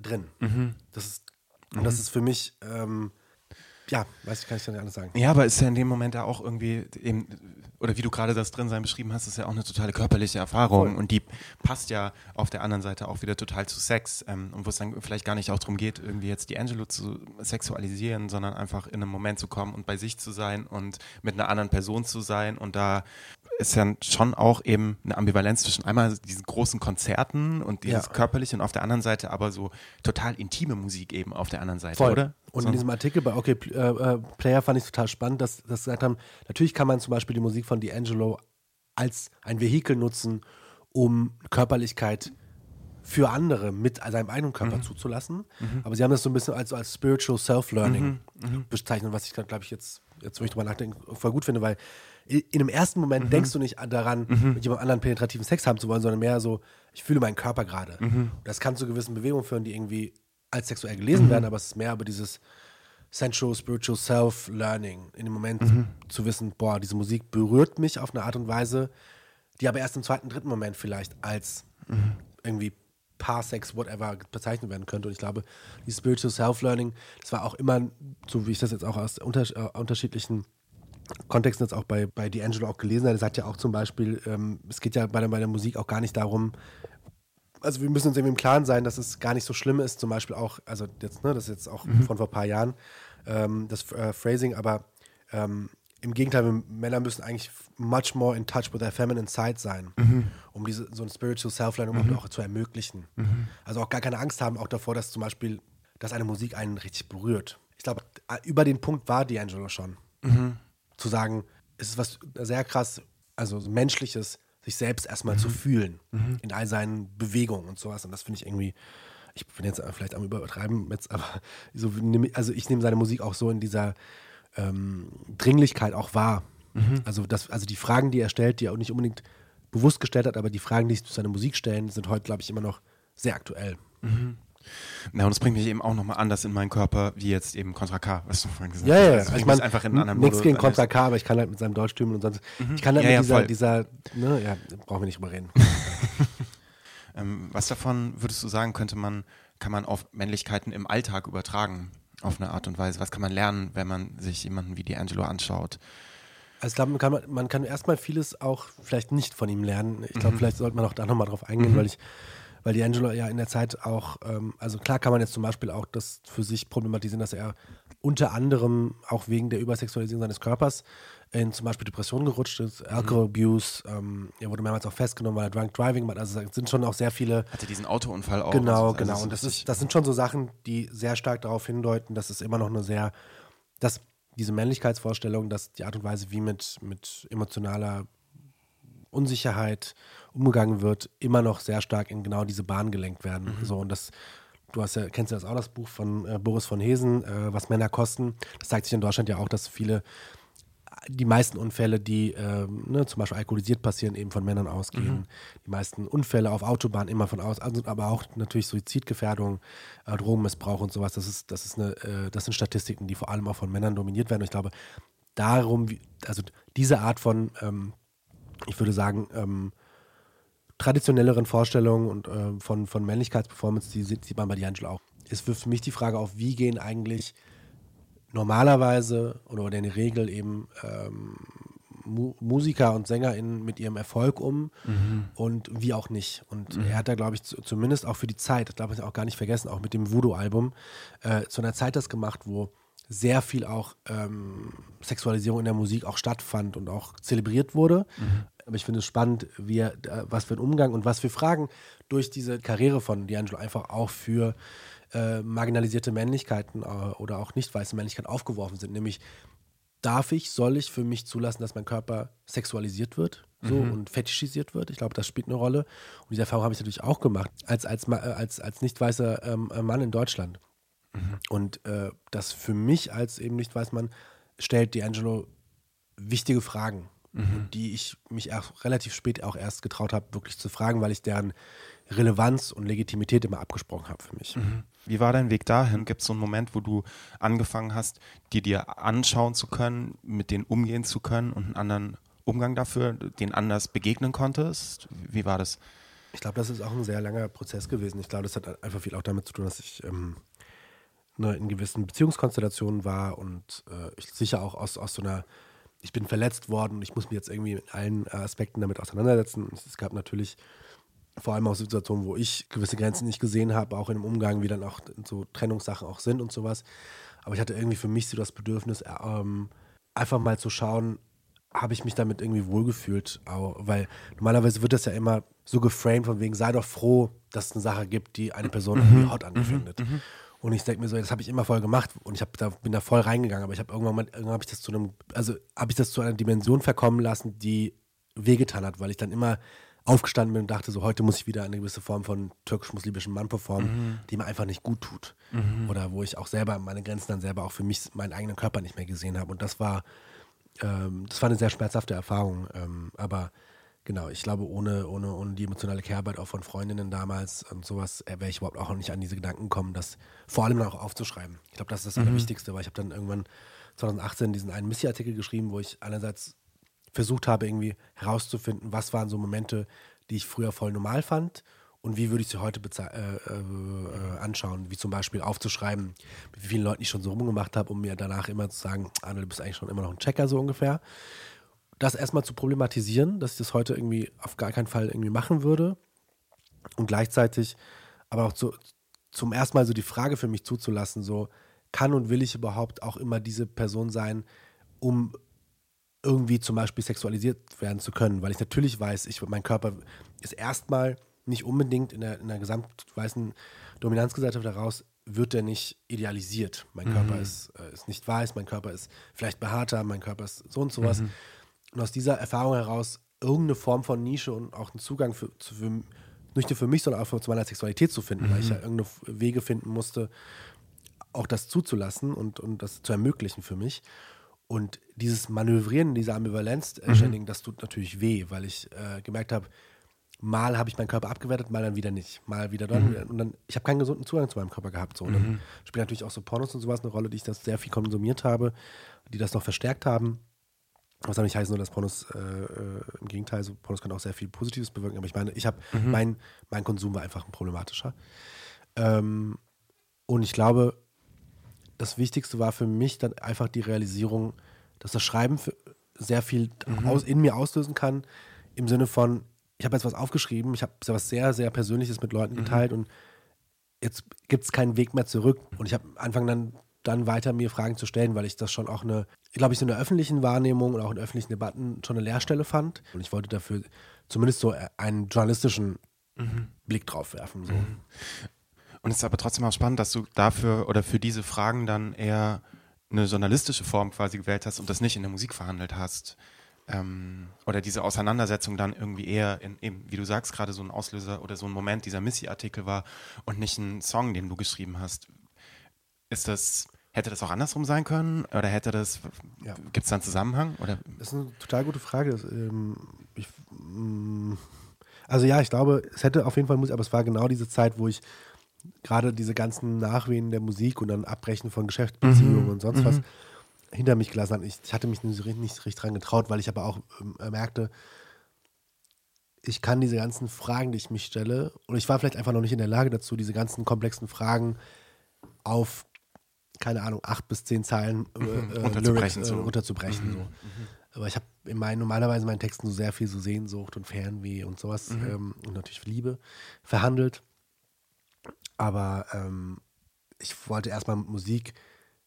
drin. Mhm. Das ist, und das ist für mich, ähm, ja, weiß ich, kann ich dann nicht anders sagen. Ja, aber ist ja in dem Moment ja auch irgendwie eben, oder wie du gerade das Drinsein beschrieben hast, ist ja auch eine totale körperliche Erfahrung Voll. und die passt ja auf der anderen Seite auch wieder total zu Sex ähm, und wo es dann vielleicht gar nicht auch darum geht, irgendwie jetzt die Angelo zu sexualisieren, sondern einfach in einem Moment zu kommen und bei sich zu sein und mit einer anderen Person zu sein und da ist ja schon auch eben eine Ambivalenz zwischen einmal diesen großen Konzerten und dieses ja. körperliche und auf der anderen Seite aber so total intime Musik eben auf der anderen Seite, Voll. oder? Und so. in diesem Artikel bei OK äh, äh, Player fand ich total spannend, dass, dass sie gesagt haben, natürlich kann man zum Beispiel die Musik von D'Angelo als ein Vehikel nutzen, um Körperlichkeit für andere mit seinem eigenen Körper mhm. zuzulassen. Mhm. Aber sie haben das so ein bisschen als, als Spiritual Self-Learning mhm. mhm. bezeichnet, was ich, glaube ich, jetzt, jetzt, wo ich drüber nachdenke, voll gut finde, weil in einem ersten Moment mhm. denkst du nicht daran, mhm. mit jemand anderen penetrativen Sex haben zu wollen, sondern mehr so, ich fühle meinen Körper gerade. Mhm. Das kann zu gewissen Bewegungen führen, die irgendwie als sexuell gelesen mhm. werden, aber es ist mehr über dieses Sensual, Spiritual Self-Learning. In dem Moment mhm. zu wissen, boah, diese Musik berührt mich auf eine Art und Weise, die aber erst im zweiten, dritten Moment vielleicht als mhm. irgendwie Parsex, whatever bezeichnet werden könnte. Und ich glaube, dieses Spiritual Self-Learning, das war auch immer, so wie ich das jetzt auch aus unter, äh, unterschiedlichen Kontexten jetzt auch bei, bei D'Angelo auch gelesen habe, er sagt ja auch zum Beispiel, ähm, es geht ja bei der, bei der Musik auch gar nicht darum, also wir müssen uns irgendwie im Klaren sein, dass es gar nicht so schlimm ist, zum Beispiel auch, also jetzt, ne, das ist jetzt auch mhm. von vor ein paar Jahren, ähm, das äh, Phrasing, aber ähm, im Gegenteil, Männer müssen eigentlich much more in touch with their feminine side sein, mhm. um diese, so ein spiritual self-learning mhm. auch zu ermöglichen. Mhm. Also auch gar keine Angst haben, auch davor, dass zum Beispiel, dass eine Musik einen richtig berührt. Ich glaube, über den Punkt war D'Angelo schon. Mhm zu sagen, es ist was sehr krass, also menschliches, sich selbst erstmal mhm. zu fühlen mhm. in all seinen Bewegungen und sowas. Und das finde ich irgendwie, ich bin jetzt vielleicht am Übertreiben, jetzt, aber so, also ich nehme seine Musik auch so in dieser ähm, Dringlichkeit auch wahr. Mhm. Also, das, also die Fragen, die er stellt, die er auch nicht unbedingt bewusst gestellt hat, aber die Fragen, die sich zu seiner Musik stellen, sind heute, glaube ich, immer noch sehr aktuell. Mhm. Na, und das bringt mich eben auch nochmal anders in meinen Körper, wie jetzt eben Contra K, was du vorhin gesagt hast. Ja, ja, also ich meine, einfach in einem Nichts gegen Contra K, aber ich kann halt mit seinem Deutschtümeln und sonst, mhm. ich kann halt ja, mit ja, dieser, dieser, ne, ja, brauchen wir nicht drüber reden. ähm, was davon würdest du sagen, könnte man, kann man auf Männlichkeiten im Alltag übertragen, auf eine Art und Weise? Was kann man lernen, wenn man sich jemanden wie D'Angelo anschaut? Also ich glaube, man kann, man kann erstmal vieles auch vielleicht nicht von ihm lernen. Ich glaube, mhm. vielleicht sollte man auch da nochmal drauf eingehen, mhm. weil ich weil D'Angelo ja in der Zeit auch, ähm, also klar kann man jetzt zum Beispiel auch das für sich problematisieren, dass er unter anderem auch wegen der Übersexualisierung seines Körpers in zum Beispiel Depressionen gerutscht ist, mhm. Alcohol Abuse, ähm, er wurde mehrmals auch festgenommen, weil er Drunk Driving macht. Also es sind schon auch sehr viele. Hatte diesen Autounfall auch. Genau, also, genau. Und das, ist, das sind schon so Sachen, die sehr stark darauf hindeuten, dass es immer noch eine sehr, dass diese Männlichkeitsvorstellung, dass die Art und Weise, wie mit, mit emotionaler Unsicherheit umgegangen wird, immer noch sehr stark in genau diese Bahn gelenkt werden. Mhm. So und das, du hast ja, kennst ja das auch das Buch von äh, Boris von Hesen, äh, was Männer kosten. Das zeigt sich in Deutschland ja auch, dass viele die meisten Unfälle, die äh, ne, zum Beispiel alkoholisiert passieren, eben von Männern ausgehen. Mhm. Die meisten Unfälle auf Autobahnen immer von aus, also, aber auch natürlich Suizidgefährdung, äh, Drogenmissbrauch und sowas. Das ist, das ist eine, äh, das sind Statistiken, die vor allem auch von Männern dominiert werden. Und ich glaube, darum, also diese Art von, ähm, ich würde sagen, ähm, traditionelleren Vorstellungen und äh, von, von Männlichkeitsperformance, die sieht man bei D'Angelo auch. Es wirft für mich die Frage auf, wie gehen eigentlich normalerweise oder in der Regel eben ähm, Mu Musiker und SängerInnen mit ihrem Erfolg um mhm. und wie auch nicht. Und mhm. er hat da, glaube ich, zumindest auch für die Zeit, das darf ich auch gar nicht vergessen, auch mit dem Voodoo-Album, äh, zu einer Zeit das gemacht, wo sehr viel auch ähm, Sexualisierung in der Musik auch stattfand und auch zelebriert wurde. Mhm. Aber ich finde es spannend, wie er, was für ein Umgang und was für Fragen durch diese Karriere von D'Angelo einfach auch für äh, marginalisierte Männlichkeiten äh, oder auch nicht weiße Männlichkeiten aufgeworfen sind. Nämlich, darf ich, soll ich für mich zulassen, dass mein Körper sexualisiert wird so, mhm. und fetischisiert wird? Ich glaube, das spielt eine Rolle. Und diese Erfahrung habe ich natürlich auch gemacht, als, als, als, als nicht weißer ähm, Mann in Deutschland. Mhm. Und äh, das für mich als eben nicht weiß Mann stellt D'Angelo wichtige Fragen, mhm. die ich mich auch relativ spät auch erst getraut habe, wirklich zu fragen, weil ich deren Relevanz und Legitimität immer abgesprochen habe für mich. Mhm. Wie war dein Weg dahin? Gibt es so einen Moment, wo du angefangen hast, die dir anschauen zu können, mit denen umgehen zu können und einen anderen Umgang dafür, den anders begegnen konntest? Wie war das? Ich glaube, das ist auch ein sehr langer Prozess gewesen. Ich glaube, das hat einfach viel auch damit zu tun, dass ich ähm, ne, in gewissen Beziehungskonstellationen war und äh, ich sicher auch aus, aus so einer, ich bin verletzt worden und ich muss mich jetzt irgendwie mit allen Aspekten damit auseinandersetzen. Es gab natürlich vor allem auch Situationen, wo ich gewisse Grenzen nicht gesehen habe, auch in dem Umgang, wie dann auch so Trennungssachen auch sind und sowas. Aber ich hatte irgendwie für mich so das Bedürfnis, äh, ähm, einfach mal zu schauen, habe ich mich damit irgendwie wohlgefühlt, weil normalerweise wird das ja immer so geframed von wegen, sei doch froh, dass es eine Sache gibt, die eine Person mhm. irgendwie hot anfindet. Mhm. Und ich denke mir so, das habe ich immer voll gemacht und ich da, bin da voll reingegangen, aber ich habe irgendwann mal, irgendwann habe ich das zu einem, also habe ich das zu einer Dimension verkommen lassen, die wehgetan hat, weil ich dann immer aufgestanden bin und dachte so, heute muss ich wieder eine gewisse Form von türkisch-muslimischen Mann performen, mhm. die mir einfach nicht gut tut. Mhm. Oder wo ich auch selber meine Grenzen dann selber auch für mich, meinen eigenen Körper nicht mehr gesehen habe. Und das war, ähm, das war eine sehr schmerzhafte Erfahrung. Ähm, aber genau, ich glaube, ohne, ohne, ohne die emotionale Kehrarbeit auch von Freundinnen damals und sowas, äh, wäre ich überhaupt auch nicht an diese Gedanken gekommen, das vor allem auch aufzuschreiben. Ich glaube, das ist das mhm. Allerwichtigste, weil ich habe dann irgendwann 2018 diesen einen Missy-Artikel geschrieben, wo ich einerseits versucht habe, irgendwie herauszufinden, was waren so Momente, die ich früher voll normal fand und wie würde ich sie heute äh, äh, anschauen, wie zum Beispiel aufzuschreiben, mit wie vielen Leuten ich schon so rumgemacht habe, um mir danach immer zu sagen, Arne, du bist eigentlich schon immer noch ein Checker, so ungefähr. Das erstmal zu problematisieren, dass ich das heute irgendwie auf gar keinen Fall irgendwie machen würde und gleichzeitig aber auch zu, zum ersten Mal so die Frage für mich zuzulassen, so kann und will ich überhaupt auch immer diese Person sein, um irgendwie zum Beispiel sexualisiert werden zu können, weil ich natürlich weiß, ich, mein Körper ist erstmal nicht unbedingt in der, in der gesamtweißen Dominanzgesellschaft heraus, wird der nicht idealisiert. Mein mhm. Körper ist, äh, ist nicht weiß, mein Körper ist vielleicht behaarter, mein Körper ist so und sowas. Mhm. Und aus dieser Erfahrung heraus irgendeine Form von Nische und auch einen Zugang für, für nicht nur für mich, sondern auch für, zu meiner Sexualität zu finden, mhm. weil ich ja irgendeine Wege finden musste, auch das zuzulassen und, und das zu ermöglichen für mich. Und dieses Manövrieren, diese Ambivalenz, äh, mhm. das tut natürlich weh, weil ich äh, gemerkt habe, mal habe ich meinen Körper abgewertet, mal dann wieder nicht. Mal wieder dann. Mhm. Und dann, ich habe keinen gesunden Zugang zu meinem Körper gehabt. So. Und dann mhm. spielt natürlich auch so Pornos und sowas eine Rolle, die ich das sehr viel konsumiert habe, die das noch verstärkt haben. Was soll nicht heißen, nur dass Pornos, äh, äh, im Gegenteil, so Pornos können auch sehr viel Positives bewirken, aber ich meine, ich habe, mhm. mein, mein Konsum war einfach ein problematischer. Ähm, und ich glaube, das Wichtigste war für mich dann einfach die Realisierung, dass das Schreiben sehr viel mhm. aus, in mir auslösen kann, im Sinne von, ich habe jetzt was aufgeschrieben, ich habe was sehr, sehr Persönliches mit Leuten mhm. geteilt mhm. und jetzt gibt es keinen Weg mehr zurück. Und ich habe angefangen dann, dann weiter mir Fragen zu stellen, weil ich das schon auch eine, glaube ich, so in der öffentlichen Wahrnehmung und auch in öffentlichen Debatten schon eine Leerstelle fand. Und ich wollte dafür zumindest so einen journalistischen mhm. Blick drauf werfen. So. Mhm. Und es ist aber trotzdem auch spannend, dass du dafür oder für diese Fragen dann eher eine journalistische Form quasi gewählt hast und das nicht in der Musik verhandelt hast. Ähm, oder diese Auseinandersetzung dann irgendwie eher in, eben, wie du sagst, gerade so ein Auslöser oder so ein Moment dieser Missy-Artikel war und nicht ein Song, den du geschrieben hast. Ist das, hätte das auch andersrum sein können? Oder hätte das, ja. gibt es da einen Zusammenhang? Oder? Das ist eine total gute Frage. Das, ähm, ich, mm, also ja, ich glaube, es hätte auf jeden Fall aber es war genau diese Zeit, wo ich gerade diese ganzen Nachwehen der Musik und dann Abbrechen von Geschäftsbeziehungen mhm. und sonst mhm. was hinter mich gelassen habe. Ich, ich, hatte mich nicht, nicht richtig dran getraut, weil ich aber auch äh, merkte, ich kann diese ganzen Fragen, die ich mich stelle, und ich war vielleicht einfach noch nicht in der Lage dazu, diese ganzen komplexen Fragen auf, keine Ahnung, acht bis zehn Zeilen äh, mhm. äh, Lyrics, so. runterzubrechen. So. Mhm. Aber ich habe in meinen, normalerweise in meinen Texten so sehr viel so Sehnsucht und Fernweh und sowas mhm. ähm, und natürlich Liebe verhandelt. Aber ähm, ich wollte erstmal mit Musik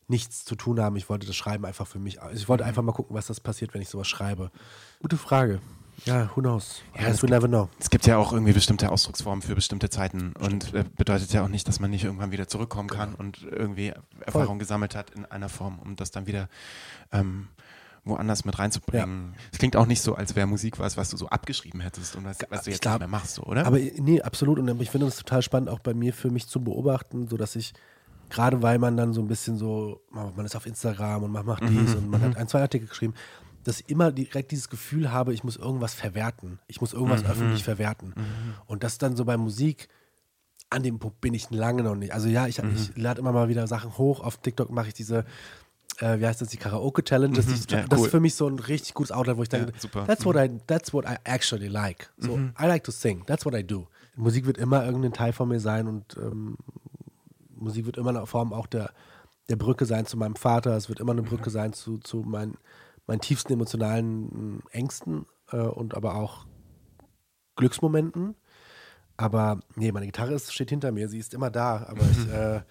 nichts zu tun haben. Ich wollte das Schreiben einfach für mich. Also ich wollte einfach mal gucken, was das passiert, wenn ich sowas schreibe. Gute Frage. Ja, who knows? Ja, es, gibt, never know. es gibt ja auch irgendwie bestimmte Ausdrucksformen für bestimmte Zeiten und äh, bedeutet ja auch nicht, dass man nicht irgendwann wieder zurückkommen kann genau. und irgendwie Erfahrung Voll. gesammelt hat in einer Form, um das dann wieder ähm, woanders mit reinzubringen. Es ja. klingt auch nicht so, als wäre Musik was, was du so abgeschrieben hättest und was, was du jetzt glaub, nicht mehr machst, so, oder? Aber nee, absolut. Und ich finde es total spannend, auch bei mir für mich zu beobachten, so dass ich gerade weil man dann so ein bisschen so, man ist auf Instagram und man macht dies und man hat ein, zwei Artikel geschrieben, dass ich immer direkt dieses Gefühl habe, ich muss irgendwas verwerten. Ich muss irgendwas öffentlich verwerten. Und das dann so bei Musik, an dem Punkt bin ich lange noch nicht. Also ja, ich, ich lade immer mal wieder Sachen hoch. Auf TikTok mache ich diese, äh, wie heißt das, die Karaoke-Challenge. Das, ist- Ja, das cool. ist für mich so ein richtig gutes Outlet, wo ich denke, super. that's, what I, that's what I actually like. So, I like to sing. That's what I do. Musik wird immer irgendein Teil von mir sein und ähm, Musik wird immer eine Form auch der, der Brücke sein zu meinem Vater. Es wird immer eine Brücke sein zu, zu meinen, meinen tiefsten emotionalen Ängsten äh, und aber auch Glücksmomenten. Aber nee, meine Gitarre ist, steht hinter mir, sie ist immer da. Aber ich, äh,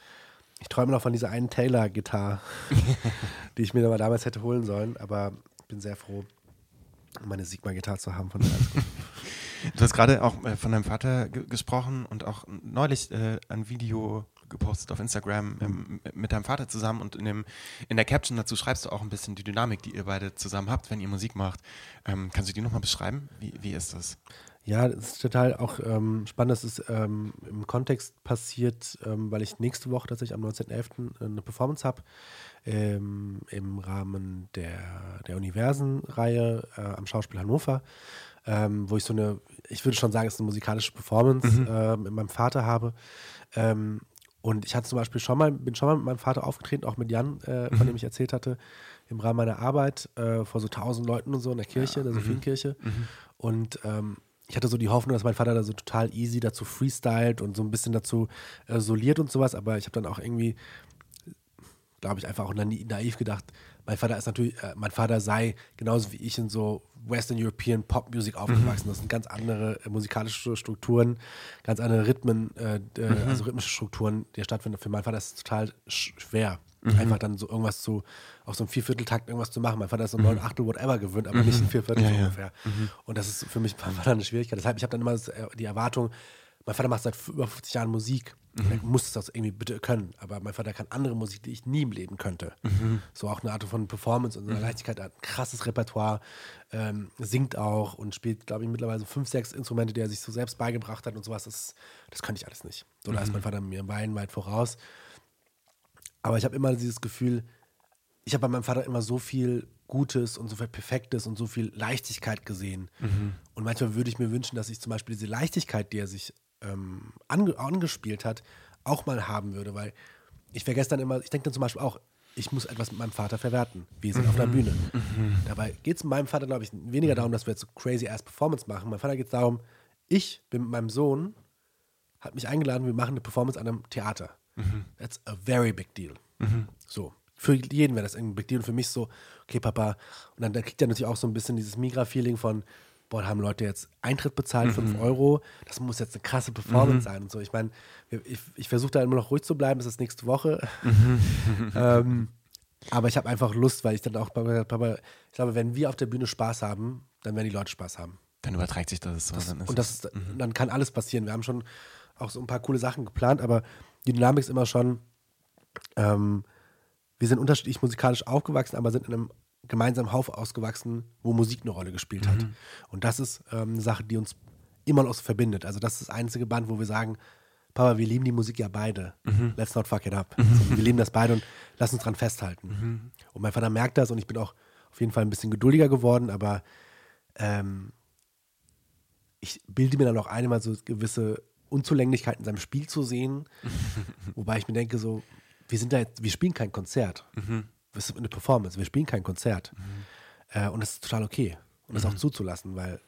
ich träume noch von dieser einen Taylor-Gitarre, die ich mir aber damals hätte holen sollen. Aber ich bin sehr froh, meine Sigma-Gitarre zu haben. Von der. Du hast gerade auch äh, von deinem Vater ge gesprochen und auch neulich äh, ein Video gepostet auf Instagram ähm, mit deinem Vater zusammen und in, dem, in der Caption dazu schreibst du auch ein bisschen die Dynamik, die ihr beide zusammen habt, wenn ihr Musik macht. Ähm, kannst du die nochmal beschreiben? Wie, wie ist das? Ja, das ist total auch ähm, spannend. Das ist ähm, im Kontext passiert, ähm, weil ich nächste Woche tatsächlich am 19.11. eine Performance habe ähm, im Rahmen der, der Universen-Reihe äh, am Schauspiel Hannover, ähm, wo ich so eine, ich würde schon sagen, es ist eine musikalische Performance ähm, mit meinem Vater habe. Und ich hatte zum Beispiel schon mal, bin schon mal mit meinem Vater aufgetreten, auch mit Jan, äh, von dem ich erzählt hatte, im Rahmen meiner Arbeit äh, vor so tausend Leuten und so in der Kirche, in der Sophienkirche. Und ähm, ich hatte so die Hoffnung, dass mein Vater da so total easy dazu freestylt und so ein bisschen dazu äh, soliert und sowas, aber ich habe dann auch irgendwie, glaube ich, einfach auch naiv gedacht, mein Vater ist natürlich, äh, mein Vater sei genauso wie ich in so Western European Pop Music aufgewachsen. Das sind ganz andere äh, musikalische Strukturen, ganz andere Rhythmen, äh, äh, also rhythmische Strukturen, die stattfinden. Für meinen Vater ist es total sch schwer, einfach dann so irgendwas zu, auf so einem Viervierteltakt irgendwas zu machen. Mein Vater ist so neun Achtel whatever gewöhnt, aber nicht ein Vierviertel so ungefähr. Und das ist für mich beim Vater eine Schwierigkeit. Deshalb, ich habe dann immer äh, die Erwartung, mein Vater macht seit über 50 Jahren Musik. Er muss das irgendwie bitte können. Aber mein Vater kann andere Musik, die ich nie im Leben könnte. So auch eine Art von Performance und so eine Leichtigkeit, er hat ein krasses Repertoire, ähm, singt auch und spielt, glaube ich, mittlerweile so fünf, sechs Instrumente, die er sich so selbst beigebracht hat und sowas. Das, das könnte ich alles nicht. So, da ist mein Vater mir meilenweit voraus. Aber ich habe immer dieses Gefühl, ich habe bei meinem Vater immer so viel Gutes und so viel Perfektes und so viel Leichtigkeit gesehen. Und manchmal würde ich mir wünschen, dass ich zum Beispiel diese Leichtigkeit, die er sich ähm, ange angespielt hat, auch mal haben würde, weil ich vergesse dann immer, ich denke dann zum Beispiel auch, ich muss etwas mit meinem Vater verwerten. Wir sind auf der Bühne. Dabei geht es meinem Vater, glaube ich, weniger darum, dass wir jetzt so crazy ass Performance machen. Meinem Vater geht es darum, ich bin mit meinem Sohn, hat mich eingeladen, wir machen eine Performance an einem Theater. That's a very big deal. So. Für jeden wäre das ein Big Deal und für mich so, okay, Papa. Und dann, dann kriegt er natürlich auch so ein bisschen dieses Migra-Feeling von, boah, haben Leute jetzt Eintritt bezahlt, 5 Euro, das muss jetzt eine krasse Performance sein und so. Ich meine, ich, ich versuche da immer noch ruhig zu bleiben, bis das nächste Woche. ähm, aber ich habe einfach Lust, weil ich dann auch, ich glaube, wenn wir auf der Bühne Spaß haben, dann werden die Leute Spaß haben. Dann überträgt sich das so. dann ist Und das ist, dann kann alles passieren. Wir haben schon auch so ein paar coole Sachen geplant, aber die Dynamik ist immer schon, ähm, wir sind unterschiedlich musikalisch aufgewachsen, aber sind in einem gemeinsamen Haufen ausgewachsen, wo Musik eine Rolle gespielt hat. Und das ist ähm, eine Sache, die uns immer noch so verbindet. Also das ist das einzige Band, wo wir sagen, Papa, wir lieben die Musik ja beide. Let's not fuck it up. So, wir lieben das beide und lass uns dran festhalten. Und mein Vater merkt das und ich bin auch auf jeden Fall ein bisschen geduldiger geworden, aber ähm, ich bilde mir dann auch ein, mal so gewisse Unzulänglichkeiten in seinem Spiel zu sehen. Wobei ich mir denke, so, wir sind da jetzt, wir spielen kein Konzert. Das ist eine Performance, wir spielen kein Konzert. Äh, und das ist total okay. Und das auch zuzulassen, weil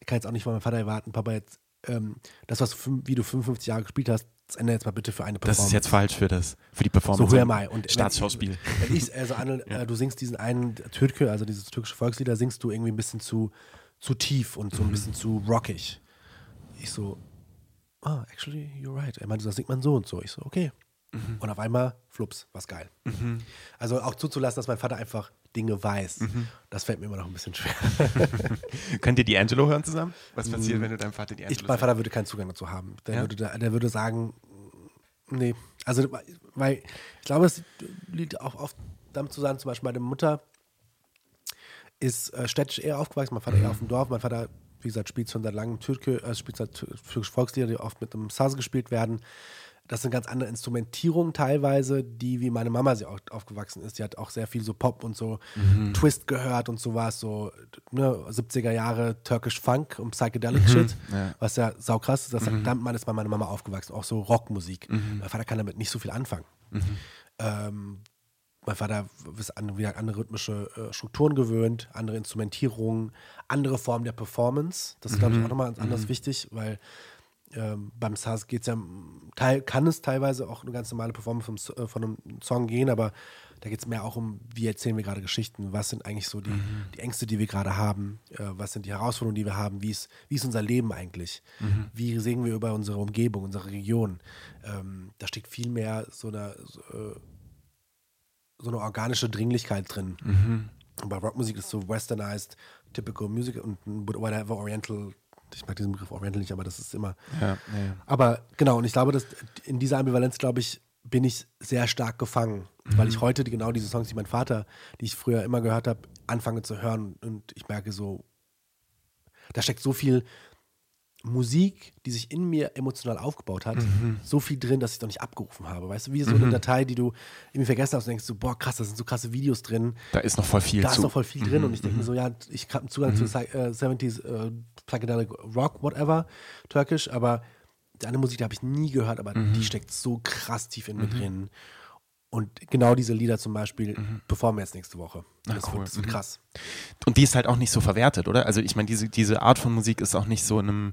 ich kann jetzt auch nicht von meinem Vater erwarten, Papa, jetzt, ähm, das, was du, fün- wie du 55 Jahre gespielt hast, das ändere jetzt mal bitte für eine Das Performance. ist jetzt falsch für das, für die Performance. So, am I? Und Staatsschauspiel. Wenn ich, also Anne, äh, du singst diesen einen Türke, also dieses türkische Volkslieder, singst du irgendwie ein bisschen zu, zu tief und so ein bisschen zu rockig. Ich so, ah, actually, you're right. Er meinte, das singt man so und so. Ich so, okay. Und auf einmal, flups, was geil. Also auch zuzulassen, dass mein Vater einfach Dinge weiß, das fällt mir immer noch ein bisschen schwer. Könnt ihr D'Angelo hören zusammen? Was passiert, wenn du deinem Vater D'Angelo Ich, mein Vater würde keinen Zugang dazu haben. Der, Ja? würde, da- der würde sagen, nee. Also, weil ich glaube, es liegt auch oft damit zusammen, zum Beispiel meine Mutter ist äh, städtisch eher aufgewachsen, mein Vater eher auf dem Dorf. Mein Vater, wie gesagt, spielt schon seit langem Türke, äh, spielt seit tür- türkische Volkslieder, die oft mit einem Saz gespielt werden. Das sind ganz andere Instrumentierungen teilweise, die wie meine Mama sie auch aufgewachsen ist. Die hat auch sehr viel so Pop und so mhm. Twist gehört und sowas, so ne, 70er Jahre Turkish Funk und Psychedelic mhm. Shit, ja. was ja saukrass ist. Das mhm. damit ist bei meiner Mama aufgewachsen, auch so Rockmusik. Mhm. Mein Vater kann damit nicht so viel anfangen. Mhm. Ähm, mein Vater ist an wie andere rhythmische äh, Strukturen gewöhnt, andere Instrumentierungen, andere Formen der Performance. Das ist, glaube ich, mhm. auch nochmal anders wichtig, weil ähm, beim SARS geht es ja, teil, kann es teilweise auch eine ganz normale Performance vom, äh, von einem Song gehen, aber da geht es mehr auch um, wie erzählen wir gerade Geschichten, was sind eigentlich so die, mhm. die Ängste, die wir gerade haben, äh, was sind die Herausforderungen, die wir haben, wie ist, wie ist unser Leben eigentlich, mhm. wie sehen wir über unsere Umgebung, unsere Region. Ähm, da steckt viel mehr so eine, so, äh, so eine organische Dringlichkeit drin. Mhm. Und bei Rockmusik ist so westernized, typical music und whatever oriental ich mag diesen Begriff Oriental nicht, aber das ist immer. Ja, ja. Aber genau, und ich glaube, dass in dieser Ambivalenz, glaube ich, bin ich sehr stark gefangen, mhm. weil ich heute die, genau diese Songs, die mein Vater, die ich früher immer gehört habe, anfange zu hören und ich merke so, da steckt so viel Musik, die sich in mir emotional aufgebaut hat, mhm. so viel drin, dass ich noch nicht abgerufen habe. Weißt du, wie so eine mhm. Datei, die du irgendwie vergessen hast und denkst so, boah, krass, da sind so krasse Videos drin. Da ist noch voll viel Da zu. ist noch voll viel drin mhm. und ich denke mir so, ja, ich habe Zugang zu äh, 70s äh, Psychedelic Rock, whatever, türkisch, aber andere Musik, die habe ich nie gehört, aber die mhm. steckt so krass tief in mir mhm. drin. Und genau diese Lieder zum Beispiel mhm. performen wir jetzt nächste Woche. Das, Ach, cool. wird, das wird mhm. krass. Und die ist halt auch nicht so verwertet, oder? Also ich meine, diese, diese Art von Musik ist auch nicht so in einem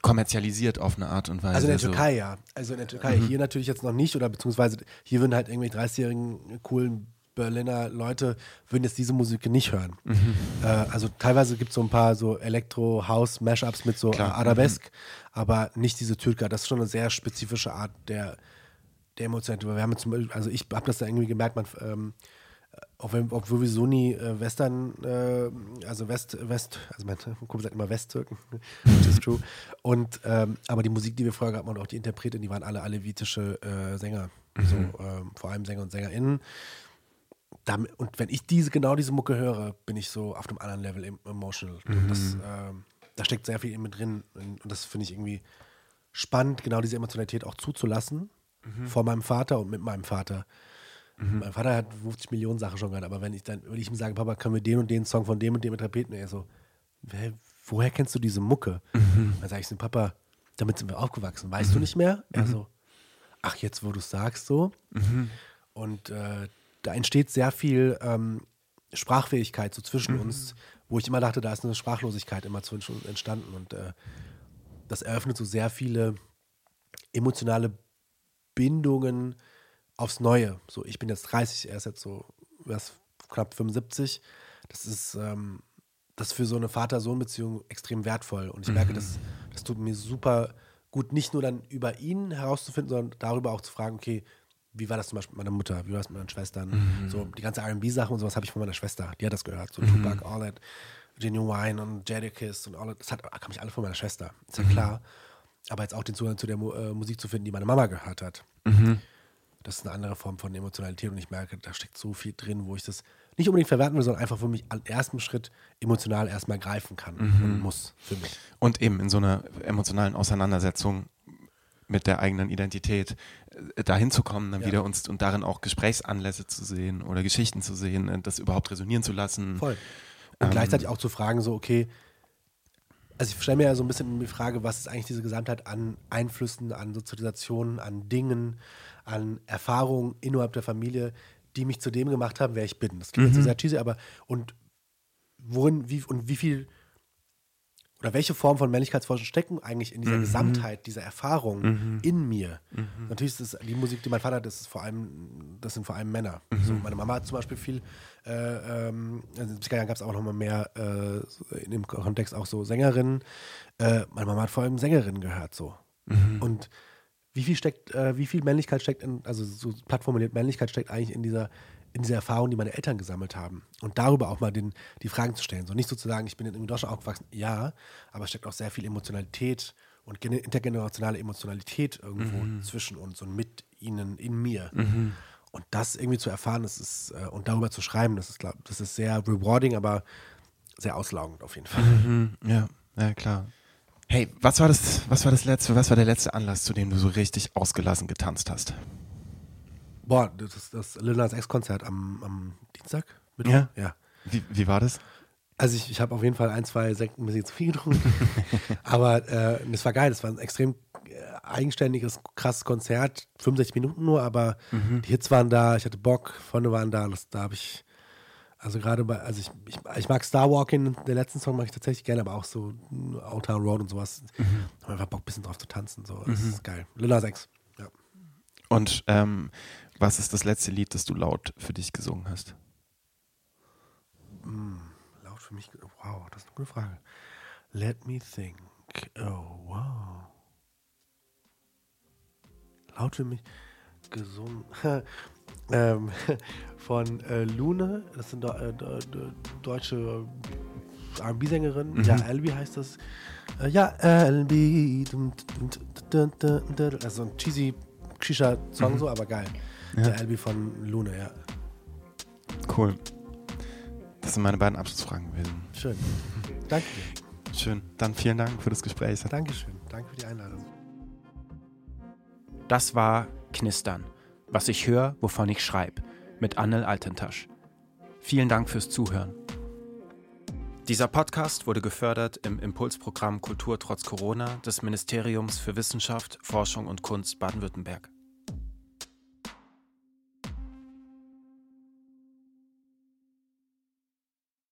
kommerzialisiert auf eine Art und Weise. Also in der Türkei, so. ja. Also in der Türkei. Mhm. Hier natürlich jetzt noch nicht, oder beziehungsweise hier würden halt irgendwelche 30-jährigen coolen Berliner Leute würden jetzt diese Musik nicht hören. Mhm. Äh, also teilweise gibt es so ein paar so Elektro-House-Mashups mit so Klar. Arabesk, mhm. aber nicht diese Türker. Das ist schon eine sehr spezifische Art der der Emotionalität. Wir haben zum Beispiel, also ich habe das da irgendwie gemerkt, man, ähm, auch wenn, obwohl wir so nie äh, Western, äh, also West, West, also mein Kumpel sagt immer Westtürken, which is true. Und, ähm, aber die Musik, die wir vorher hatten und auch die Interpreten, die waren alle alevitische äh, Sänger. Mhm. So, ähm, vor allem Sänger und SängerInnen. Damit, und wenn ich diese, genau diese Mucke höre, bin ich so auf einem anderen Level emotional. Mhm. Das, ähm, da steckt sehr viel in mir drin. Und das finde ich irgendwie spannend, genau diese Emotionalität auch zuzulassen mhm. vor meinem Vater und mit meinem Vater. Mhm. Mein Vater hat 50 Millionen Sachen schon gehört, aber wenn ich dann, wenn ich ihm sage, Papa, können wir den und den Song von dem und dem Interpreten, er so, woher kennst du diese Mucke? Mhm. Dann sage ich so, Papa, damit sind wir aufgewachsen. Weißt du mhm. nicht mehr? Er mhm. so, ach, jetzt wo du es sagst, so. Mhm. Und äh, da entsteht sehr viel ähm, Sprachfähigkeit so zwischen uns, wo ich immer dachte, da ist eine Sprachlosigkeit immer zwischen uns entstanden. Und äh, das eröffnet so sehr viele emotionale Bindungen aufs Neue. So, ich bin jetzt 30, er ist jetzt so er ist knapp 75. Das ist, ähm, das ist für so eine Vater-Sohn-Beziehung extrem wertvoll. Und ich merke, mhm. das, das tut mir super gut, nicht nur dann über ihn herauszufinden, sondern darüber auch zu fragen, okay, wie war das zum Beispiel mit meiner Mutter, wie war das mit meinen Schwestern? Mhm. So die ganze RB-Sache und sowas habe ich von meiner Schwester, die hat das gehört. So mhm. Tupac, All That, Genuine und Jadakiss und all that. Das hat, kam ich alle von meiner Schwester, ist ja mhm. Aber jetzt auch den Zugang zu der äh, Musik zu finden, die meine Mama gehört hat. Mhm. Das ist eine andere Form von Emotionalität und ich merke, da steckt so viel drin, wo ich das nicht unbedingt verwerten will, sondern einfach für mich am ersten Schritt emotional erstmal greifen kann mhm. und muss für mich. Und eben in so einer emotionalen Auseinandersetzung mit der eigenen Identität äh, dahin zu kommen, dann ja. wieder uns und darin auch Gesprächsanlässe zu sehen oder Geschichten zu sehen, äh, das überhaupt resonieren zu lassen. Voll. Und ähm, gleichzeitig auch zu fragen, so, okay, also ich stelle mir ja so ein bisschen die Frage, was ist eigentlich diese Gesamtheit an Einflüssen, an Sozialisationen, an Dingen, an Erfahrungen innerhalb der Familie, die mich zu dem gemacht haben, wer ich bin. Das klingt mhm. jetzt sehr cheesy, aber und worin, wie und wie viel oder welche Form von Männlichkeitsforschung stecken eigentlich in dieser mhm. Gesamtheit dieser Erfahrung mhm. in mir? Mhm. Natürlich ist es die Musik, die mein Vater hat, das ist vor allem, das sind vor allem Männer. Mhm. So, meine Mama hat zum Beispiel viel, äh, ähm, also in den 70er Jahren gab es auch noch mal mehr äh, in dem Kontext auch so Sängerinnen. Äh, meine Mama hat vor allem Sängerinnen gehört so. Mhm. Und wie viel steckt, äh, wie viel Männlichkeit steckt in, also so plattformiert Männlichkeit steckt eigentlich in dieser in dieser Erfahrung, die meine Eltern gesammelt haben. Und darüber auch mal den, die Fragen zu stellen. So nicht so zu sagen, ich bin in Deutschland aufgewachsen, ja, aber es steckt auch sehr viel Emotionalität und intergenerationale Emotionalität irgendwo mhm. zwischen uns und mit ihnen, in mir. Mhm. Und das irgendwie zu erfahren, das ist, äh, und darüber zu schreiben, das ist, glaub, das ist sehr rewarding, aber sehr auslaugend auf jeden Fall. Mhm. Ja, ja, klar. Hey, was war das, was war das letzte, was war der letzte Anlass, zu dem du so richtig ausgelassen getanzt hast? Boah, das ist das Lil Nas X-Konzert am, am Dienstag? Mittwoch? Ja? Ja. Wie, wie war das? Also ich, ich habe auf jeden Fall ein, zwei Sekten ein bisschen zu viel getrunken. Aber äh, es war geil. Es war ein extrem äh, eigenständiges, krasses Konzert. 65 Minuten nur, aber die Hits waren da. Ich hatte Bock, Freunde waren da. Das, da habe ich, also gerade bei, also ich, ich, ich mag Star Walking, den letzten Song mag ich tatsächlich gerne, aber auch so Town Road und sowas. Mhm. Hab einfach Bock, ein bisschen drauf zu tanzen. So. Das ist geil. Lilla 6. Ja. Und ähm, was ist das letzte Lied, das du laut für dich gesungen hast? Laut für mich. Wow, das ist eine gute Frage. Let me think. Oh, wow. Laut für mich gesungen. ähm, von äh, Lune, das sind äh, de- deutsche RB-Sängerin. Ja, Elby heißt das. Äh, ja, dum. Also ein cheesy Shisha-Song so, aber geil. Der Elby von Lune, ja. Cool. Das sind meine beiden Abschlussfragen gewesen. Schön. Danke dir. Schön. Dann vielen Dank für das Gespräch. Dankeschön. Danke für die Einladung. Das war Knistern. Was ich höre, wovon ich schreibe. Mit Annel Altentasch. Vielen Dank fürs Zuhören. Dieser Podcast wurde gefördert im Impulsprogramm Kultur trotz Corona des Ministeriums für Wissenschaft, Forschung und Kunst Baden-Württemberg.